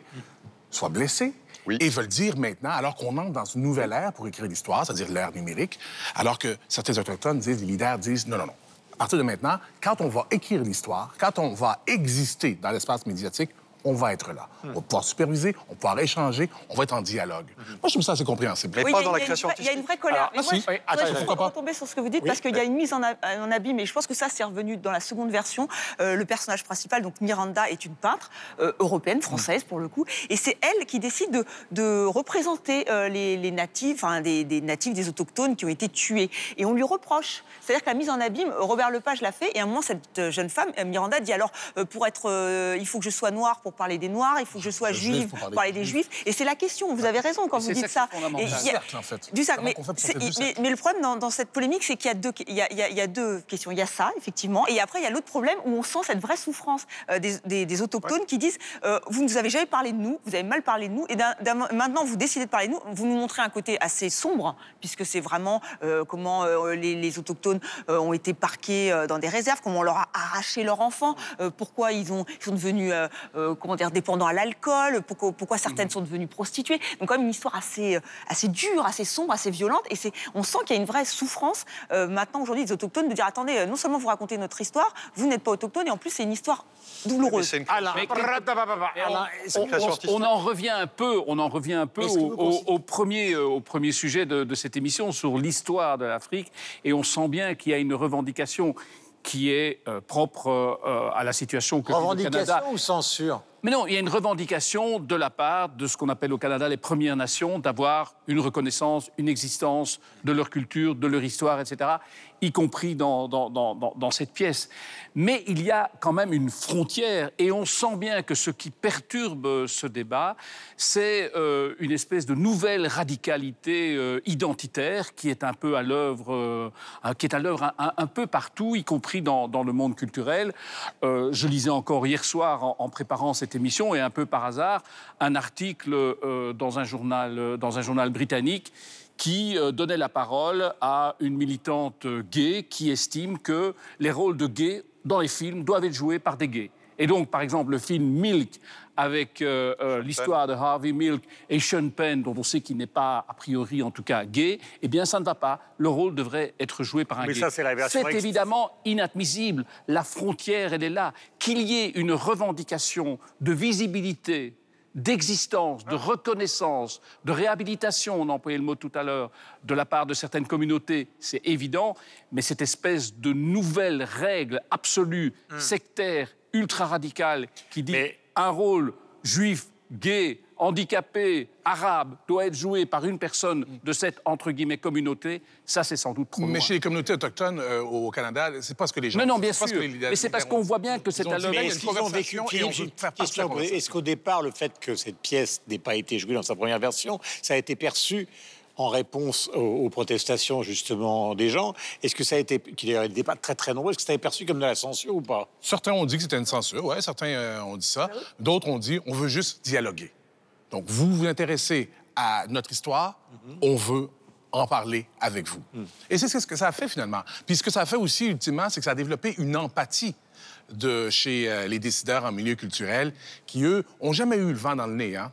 [SPEAKER 5] soient blessées.
[SPEAKER 4] Oui.
[SPEAKER 5] Et veulent dire maintenant, alors qu'on entre dans une nouvelle ère pour écrire l'histoire, c'est-à-dire l'ère numérique, alors que certains Autochtones disent, les leaders disent, non, non, non. À partir de maintenant, quand on va écrire l'histoire, quand on va exister dans l'espace médiatique, on va être là. On va pouvoir superviser, on va pouvoir échanger, on va être en dialogue. Moi, je trouve ça assez compréhensible.
[SPEAKER 4] Mais
[SPEAKER 9] Oui,
[SPEAKER 4] pas
[SPEAKER 9] il y a-
[SPEAKER 4] dans la
[SPEAKER 9] il y a une
[SPEAKER 4] création
[SPEAKER 9] vraie- Il y a une vraie colère.
[SPEAKER 1] Alors,
[SPEAKER 9] Mais
[SPEAKER 5] ah,
[SPEAKER 9] moi,
[SPEAKER 5] si.
[SPEAKER 9] je-
[SPEAKER 5] Oui,
[SPEAKER 9] ouais,
[SPEAKER 1] attends,
[SPEAKER 9] je
[SPEAKER 1] attends,
[SPEAKER 9] voudrais
[SPEAKER 5] pas?
[SPEAKER 9] retomber sur ce que vous dites
[SPEAKER 1] Oui.
[SPEAKER 9] parce qu'il y a une mise en, abîme et je pense que ça, c'est revenu dans la seconde version. Euh, le personnage principal, donc Miranda, est une peintre euh, européenne, française pour le coup, et c'est elle qui décide de, de représenter euh, les, les natifs, enfin, des, des natifs, des autochtones qui ont été tués. Et on lui reproche. C'est-à-dire que la mise en abîme, Robert Lepage l'a fait, et à un moment, cette jeune femme, Miranda, dit alors, euh, pour être, euh, il faut que je sois noire pour parler des noirs, il faut que je sois
[SPEAKER 5] Juif
[SPEAKER 9] juive
[SPEAKER 5] pour
[SPEAKER 9] pour
[SPEAKER 5] parler
[SPEAKER 9] parler
[SPEAKER 5] des
[SPEAKER 9] juifs. Et c'est la question, vous avez raison quand vous dites
[SPEAKER 3] ça
[SPEAKER 5] Du cercle, en fait.
[SPEAKER 9] Du cercle. Mais,
[SPEAKER 5] pour
[SPEAKER 9] le problème dans, dans cette polémique, c'est qu'il y, a deux- il y, a, il y a- il y a deux questions. Il y a ça, effectivement, et après, il y a l'autre problème où on sent cette vraie souffrance euh, des, des- des autochtones qui disent euh, Vous ne nous avez jamais parlé de nous, vous avez mal parlé de nous, et maintenant, vous décidez de parler de nous, vous nous montrez un côté assez sombre, puisque c'est vraiment euh, comment les, les autochtones ont été parqués dans des réserves, comment on leur a arraché leur enfant, euh, pourquoi ils, ont, ils sont devenus comment dire, dépendants à l'alcool, pourquoi, pourquoi certaines sont devenues prostituées. Donc quand même une histoire assez, euh, assez dure, assez sombre, assez violente. Et c'est, on sent qu'il y a une vraie souffrance euh, maintenant aujourd'hui des autochtones de dire attendez, euh, non seulement vous racontez notre histoire, vous n'êtes pas autochtone et en plus c'est une histoire
[SPEAKER 4] Mais
[SPEAKER 9] douloureuse.
[SPEAKER 4] c'est une
[SPEAKER 3] Mais-
[SPEAKER 1] Alain,
[SPEAKER 3] On, en revient un peu, on en revient un peu au, premier, au premier sujet de, de cette émission sur l'histoire de l'Afrique, et on sent bien qu'il y a une revendication qui est euh, propre euh, à la situation que le Canada.
[SPEAKER 1] revendication ou censure?
[SPEAKER 3] Mais non, il y a une revendication de la part de ce qu'on appelle au Canada les Premières Nations d'avoir une reconnaissance, une existence de leur culture, de leur histoire, etc., y compris dans, cette pièce. Mais il y a quand même une frontière et on sent bien que ce qui perturbe euh, ce débat, c'est euh, une espèce de nouvelle radicalité euh, identitaire qui est un peu à l'œuvre, qui est à l'œuvre un, peu partout, y compris dans, le monde culturel. Je lisais encore hier soir en, en préparant cette émission et un peu par hasard un article dans un journal, dans un journal britannique qui euh, donnait la parole à une militante gay qui estime que les rôles de gays dans les films doivent être joués par des gays. Et donc, par exemple, le film Milk, avec euh, euh, l'histoire de Harvey Milk et Sean Penn, dont on sait qu'il n'est pas, a priori en tout cas, gay, eh bien, ça ne va pas. Le rôle devrait être joué par un
[SPEAKER 1] Mais
[SPEAKER 3] gay.
[SPEAKER 1] ça, c'est
[SPEAKER 3] évidemment inadmissible. La frontière, elle est là. Qu'il y ait une revendication de visibilité, d'existence, de reconnaissance, de réhabilitation, on a employé le mot tout à l'heure, de la part de certaines communautés, c'est évident, mais cette espèce de nouvelle règle absolue, sectaire, ultra-radicale, qui dit
[SPEAKER 1] Mais-
[SPEAKER 3] un rôle juif, gay, handicapé, arabe, doit être joué par une personne de cette, entre guillemets, communauté, ça c'est sans doute trop
[SPEAKER 5] Mais
[SPEAKER 3] loin.
[SPEAKER 5] chez les communautés autochtones euh, au Canada, c'est pas ce que les gens
[SPEAKER 3] Mais non, bien
[SPEAKER 5] c'est pas ce
[SPEAKER 3] sûr.
[SPEAKER 5] les-
[SPEAKER 3] Mais c'est parce qu'on voit bien que c'est à
[SPEAKER 5] y a
[SPEAKER 1] est-ce qu'ils ont vécu. Est-ce qu'au départ, le fait que cette pièce n'ait pas été jouée dans sa première version, ça a été perçu en réponse aux, aux protestations justement des gens? Est-ce que ça a été, qu'il n'était pas très très nombreux, est-ce que ça a été perçu comme de la censure ou pas?
[SPEAKER 5] Certains ont dit que c'était une censure, ouais, certains euh, ont dit ça. D'autres ont dit on veut juste dialoguer. Donc vous vous intéressez à notre histoire, on veut en parler avec vous. Et c'est ce que ça a fait finalement. Puis ce que ça a fait aussi ultimement, c'est que ça a développé une empathie de chez euh, les décideurs en milieu culturel qui, eux, ont jamais eu le vent dans le nez. Hein?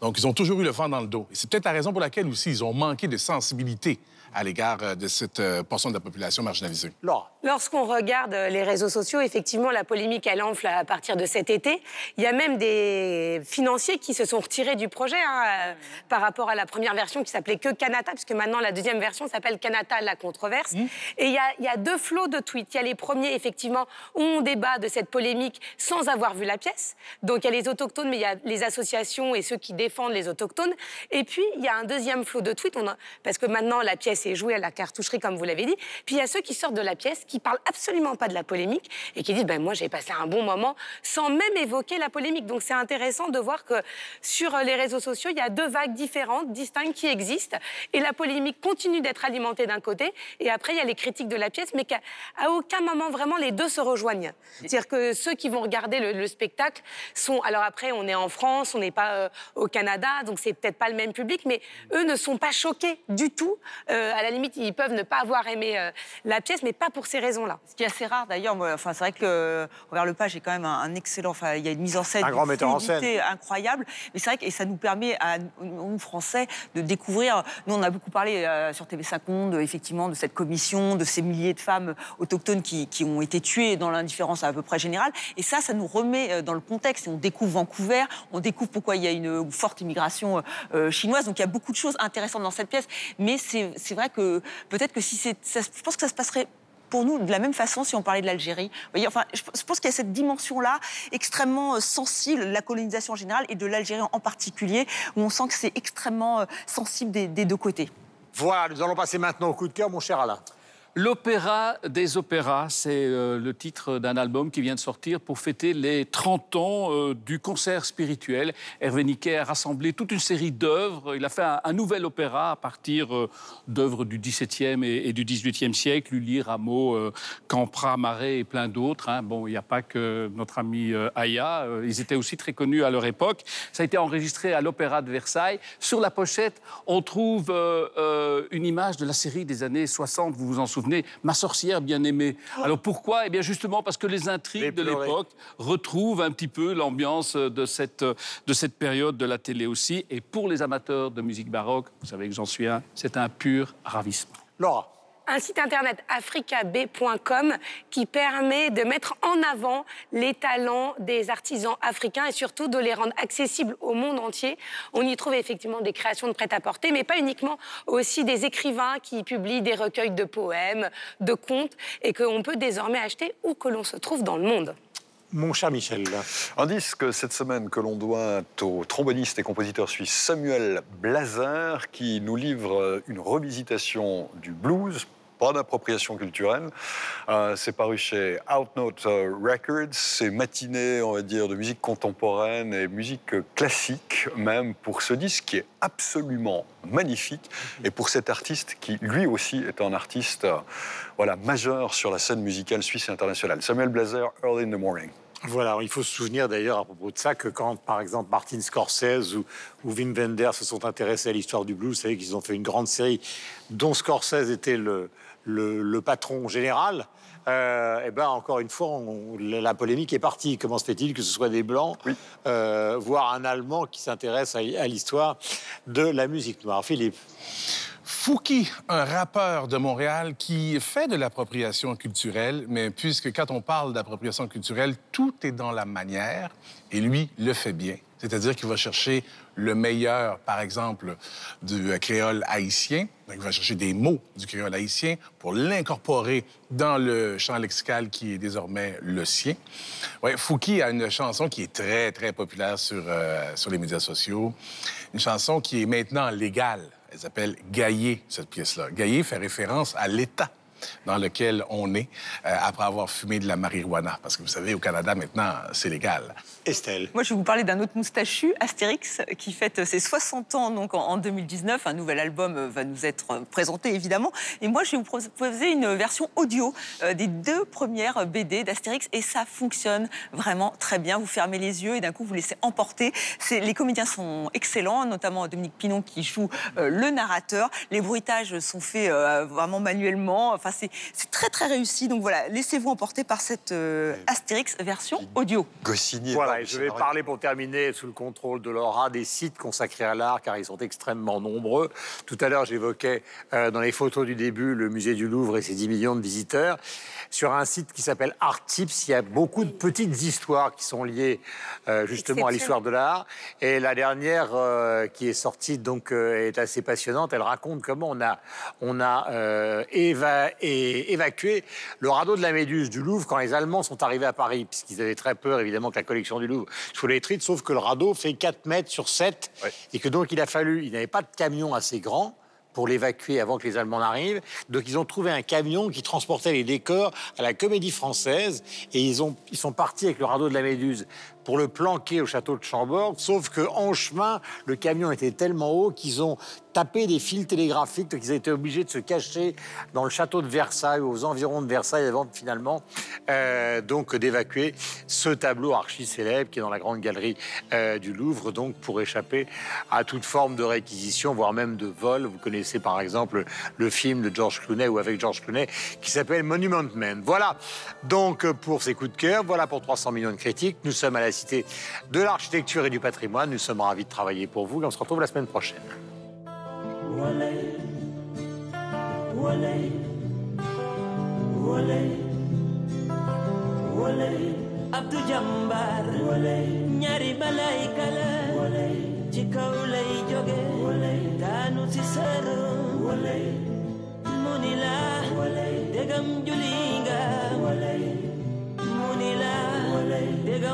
[SPEAKER 5] Donc, ils ont toujours eu le vent dans le dos. Et c'est peut-être la raison pour laquelle aussi ils ont manqué de sensibilité à l'égard euh, de cette euh, portion de la population marginalisée.
[SPEAKER 1] Laura
[SPEAKER 7] Lorsqu'on regarde euh, les réseaux sociaux, effectivement, la polémique, elle enfle à partir de cet été. Il y a même des financiers qui se sont retirés du projet hein, par rapport à la première version qui s'appelait que Canata, puisque maintenant la deuxième version s'appelle Canata, la controverse. Et il y, a, il y a deux flots de tweets. Il y a les premiers, effectivement, où on débat de cette polémique sans avoir vu la pièce. Donc il y a les autochtones, mais il y a les associations et ceux qui défendent les autochtones. Et puis il y a un deuxième flot de tweets, on a- parce que maintenant la pièce est jouée à la cartoucherie, comme vous l'avez dit. Puis il y a ceux qui sortent de la pièce, qui parlent absolument pas de la polémique et qui disent ben moi j'ai passé un bon moment sans même évoquer la polémique. Donc c'est intéressant de voir que sur les réseaux sociaux il y a deux vagues différentes, distinctes qui existent et la polémique continue d'être alimentée d'un côté et après il y a les critiques de la pièce, mais qu'à aucun moment vraiment les deux se rejoignent. C'est-à-dire que ceux qui vont regarder le, le spectacle sont alors après on est en France, on n'est pas euh, au Canada, donc c'est peut-être pas le même public, mais eux ne sont pas choqués du tout. Euh, à la limite ils peuvent ne pas avoir aimé euh, la pièce, mais pas pour ces raisons-là.
[SPEAKER 9] Ce qui est assez rare d'ailleurs, enfin, c'est vrai que euh, Robert Lepage est quand même un, un excellent, enfin, il y a une mise en scène,
[SPEAKER 1] Un grand
[SPEAKER 9] une
[SPEAKER 1] metteur en
[SPEAKER 9] fluidité incroyable, mais c'est vrai que et ça nous permet à nous Français de découvrir. Nous, on a beaucoup parlé euh, sur TV5 Monde, effectivement, de cette commission, de ces milliers de femmes autochtones qui, qui ont été tuées dans l'indifférence à peu près générale, et ça, ça nous remet euh, dans le contexte. Et on découvre Vancouver, on découvre pourquoi il y a une forte immigration euh, chinoise. Donc il y a beaucoup de choses intéressantes dans cette pièce, mais c'est c'est que peut-être que si c'est, je pense que ça se passerait pour nous de la même façon si on parlait de l'Algérie. Enfin, je pense qu'il y a cette dimension-là extrêmement euh, sensible, la colonisation en général et de l'Algérie en particulier, où on sent que c'est extrêmement euh, sensible des, des deux côtés.
[SPEAKER 1] Voilà, nous allons passer maintenant au coup de cœur, mon cher Alain.
[SPEAKER 3] L'opéra des opéras, c'est euh, le titre d'un album qui vient de sortir pour fêter les 30 ans euh, du concert spirituel. Hervé Niquet a rassemblé toute une série d'œuvres. Il a fait un, nouvel opéra à partir euh, d'œuvres du XVIIe et, et du XVIIIe siècle, Lully, Rameau, Campra, Marais et plein d'autres. hein. Bon, il n'y a pas que notre ami Aya. ils étaient aussi très connus à leur époque. Ça a été enregistré à l'Opéra de Versailles. Sur la pochette, on trouve une image de la série des années 60, vous vous en souvenez souvenez, Ma sorcière bien-aimée. Alors pourquoi? Eh bien justement parce que les intrigues
[SPEAKER 1] Les
[SPEAKER 3] de l'époque retrouvent un petit peu l'ambiance de cette, de cette période de la télé aussi. Et pour les amateurs de musique baroque, vous savez que j'en suis un, c'est un pur ravissement.
[SPEAKER 1] Laura.
[SPEAKER 7] Un site internet africab.com qui permet de mettre en avant les talents des artisans africains et surtout de les rendre accessibles au monde entier. On y trouve effectivement des créations de prêt-à-porter, mais pas uniquement, aussi des écrivains qui publient des recueils de poèmes, de contes et qu'on peut désormais acheter où que l'on se trouve dans le monde.
[SPEAKER 1] Mon cher Michel.
[SPEAKER 4] Un disque cette semaine que l'on doit au tromboniste et compositeur suisse Samuel Blazer qui nous livre une revisitation du blues. Pas d'appropriation culturelle. Euh, c'est paru chez Outnote Records. C'est matinée, on va dire, de musique contemporaine et musique classique, même pour ce disque qui est absolument magnifique. Et pour cet artiste qui, lui aussi, est un artiste euh, voilà, majeur sur la scène musicale suisse et internationale. Samuel Blazer, Early in the Morning.
[SPEAKER 1] Voilà, il faut se souvenir d'ailleurs à propos de ça que quand, par exemple, Martin Scorsese ou, ou Wim Wenders se sont intéressés à l'histoire du blues, vous savez qu'ils ont fait une grande série dont Scorsese était le, le, le patron général. Euh, et ben encore une fois, on- la polémique est partie. Comment se fait-il que ce soit des blancs, euh, voire un Allemand qui s'intéresse à, à l'histoire de la musique noire? Philippe.
[SPEAKER 5] Fouki, un rappeur de Montréal qui fait de l'appropriation culturelle, mais puisque quand on parle d'appropriation culturelle, tout est dans la manière, et lui le fait bien. C'est-à-dire qu'il va chercher le meilleur, par exemple, du euh, créole haïtien. Donc, il va chercher des mots du créole haïtien pour l'incorporer dans le champ lexical qui est désormais le sien. Ouais, Fouki a une chanson qui est très, très populaire sur, euh, sur les médias sociaux. Une chanson qui est maintenant légale. Elle s'appelle Gaillé, cette pièce-là. Gaillé fait référence à l'État dans lequel on est euh, après avoir fumé de la marijuana. Parce que vous savez, au Canada, maintenant, c'est légal.
[SPEAKER 1] Estelle.
[SPEAKER 9] Moi, je vais vous parler d'un autre moustachu, Astérix, qui fête ses 60 ans donc, en, en 2019. Un nouvel album euh, va nous être euh, présenté, évidemment. Et moi, je vais vous proposer une version audio euh, des deux premières BD d'Astérix. Et ça fonctionne vraiment très bien. Vous fermez les yeux et d'un coup, vous laissez emporter. Les comédiens sont excellents, notamment Dominique Pinon qui joue euh, le narrateur. Les bruitages sont faits euh, vraiment manuellement. Enfin, c'est c'est très, très réussi. Donc voilà, laissez-vous emporter par cette euh, Astérix version audio.
[SPEAKER 4] Goscinny.
[SPEAKER 1] Voilà, je vais parler pour terminer sous le contrôle de Laura des sites consacrés à l'art, car ils sont extrêmement nombreux. Tout à l'heure, j'évoquais euh, dans les photos du début le musée du Louvre et ses 10 millions de visiteurs. Sur un site qui s'appelle Art Tips, il y a beaucoup de petites histoires qui sont liées euh, justement à l'histoire de l'art. Et la dernière euh, qui est sortie donc euh, est assez passionnante. Elle raconte comment on a, on a euh, éva- et évacué le radeau de la Méduse du Louvre quand les Allemands sont arrivés à Paris, puisqu'ils avaient très peur évidemment que la collection du Louvre. Soit détruite, sauf que le radeau fait 4 mètres sur 7 et que donc il a fallu, il n'avait pas de camion assez grand pour l'évacuer avant que les Allemands n'arrivent. Donc ils ont trouvé un camion qui transportait les décors à la Comédie Française et ils, ont, ils sont partis avec le radeau de la Méduse pour le planquer au château de Chambord. Sauf que en chemin, le camion était tellement haut qu'ils ont tapé des fils télégraphiques, donc ils ont été obligés de se cacher dans le château de Versailles, aux environs de Versailles, avant finalement euh, d'évacuer ce tableau archi célèbre qui est dans la grande galerie euh, du Louvre, donc pour échapper à toute forme de réquisition, voire même de vol. Vous connaissez par exemple le film de George Clooney ou avec George Clooney qui s'appelle Monument Man. Voilà donc pour ces coups de cœur, voilà pour 300 millions de critiques. Nous sommes à la Cité de l'Architecture et du Patrimoine. Nous sommes ravis de travailler pour vous et on se retrouve la semaine prochaine.
[SPEAKER 11] Abdou Jambar. Ñaari malayka la. Ci kaw lay jóge. Daanu ci sër mu ni la. Dégam juli nila Di ka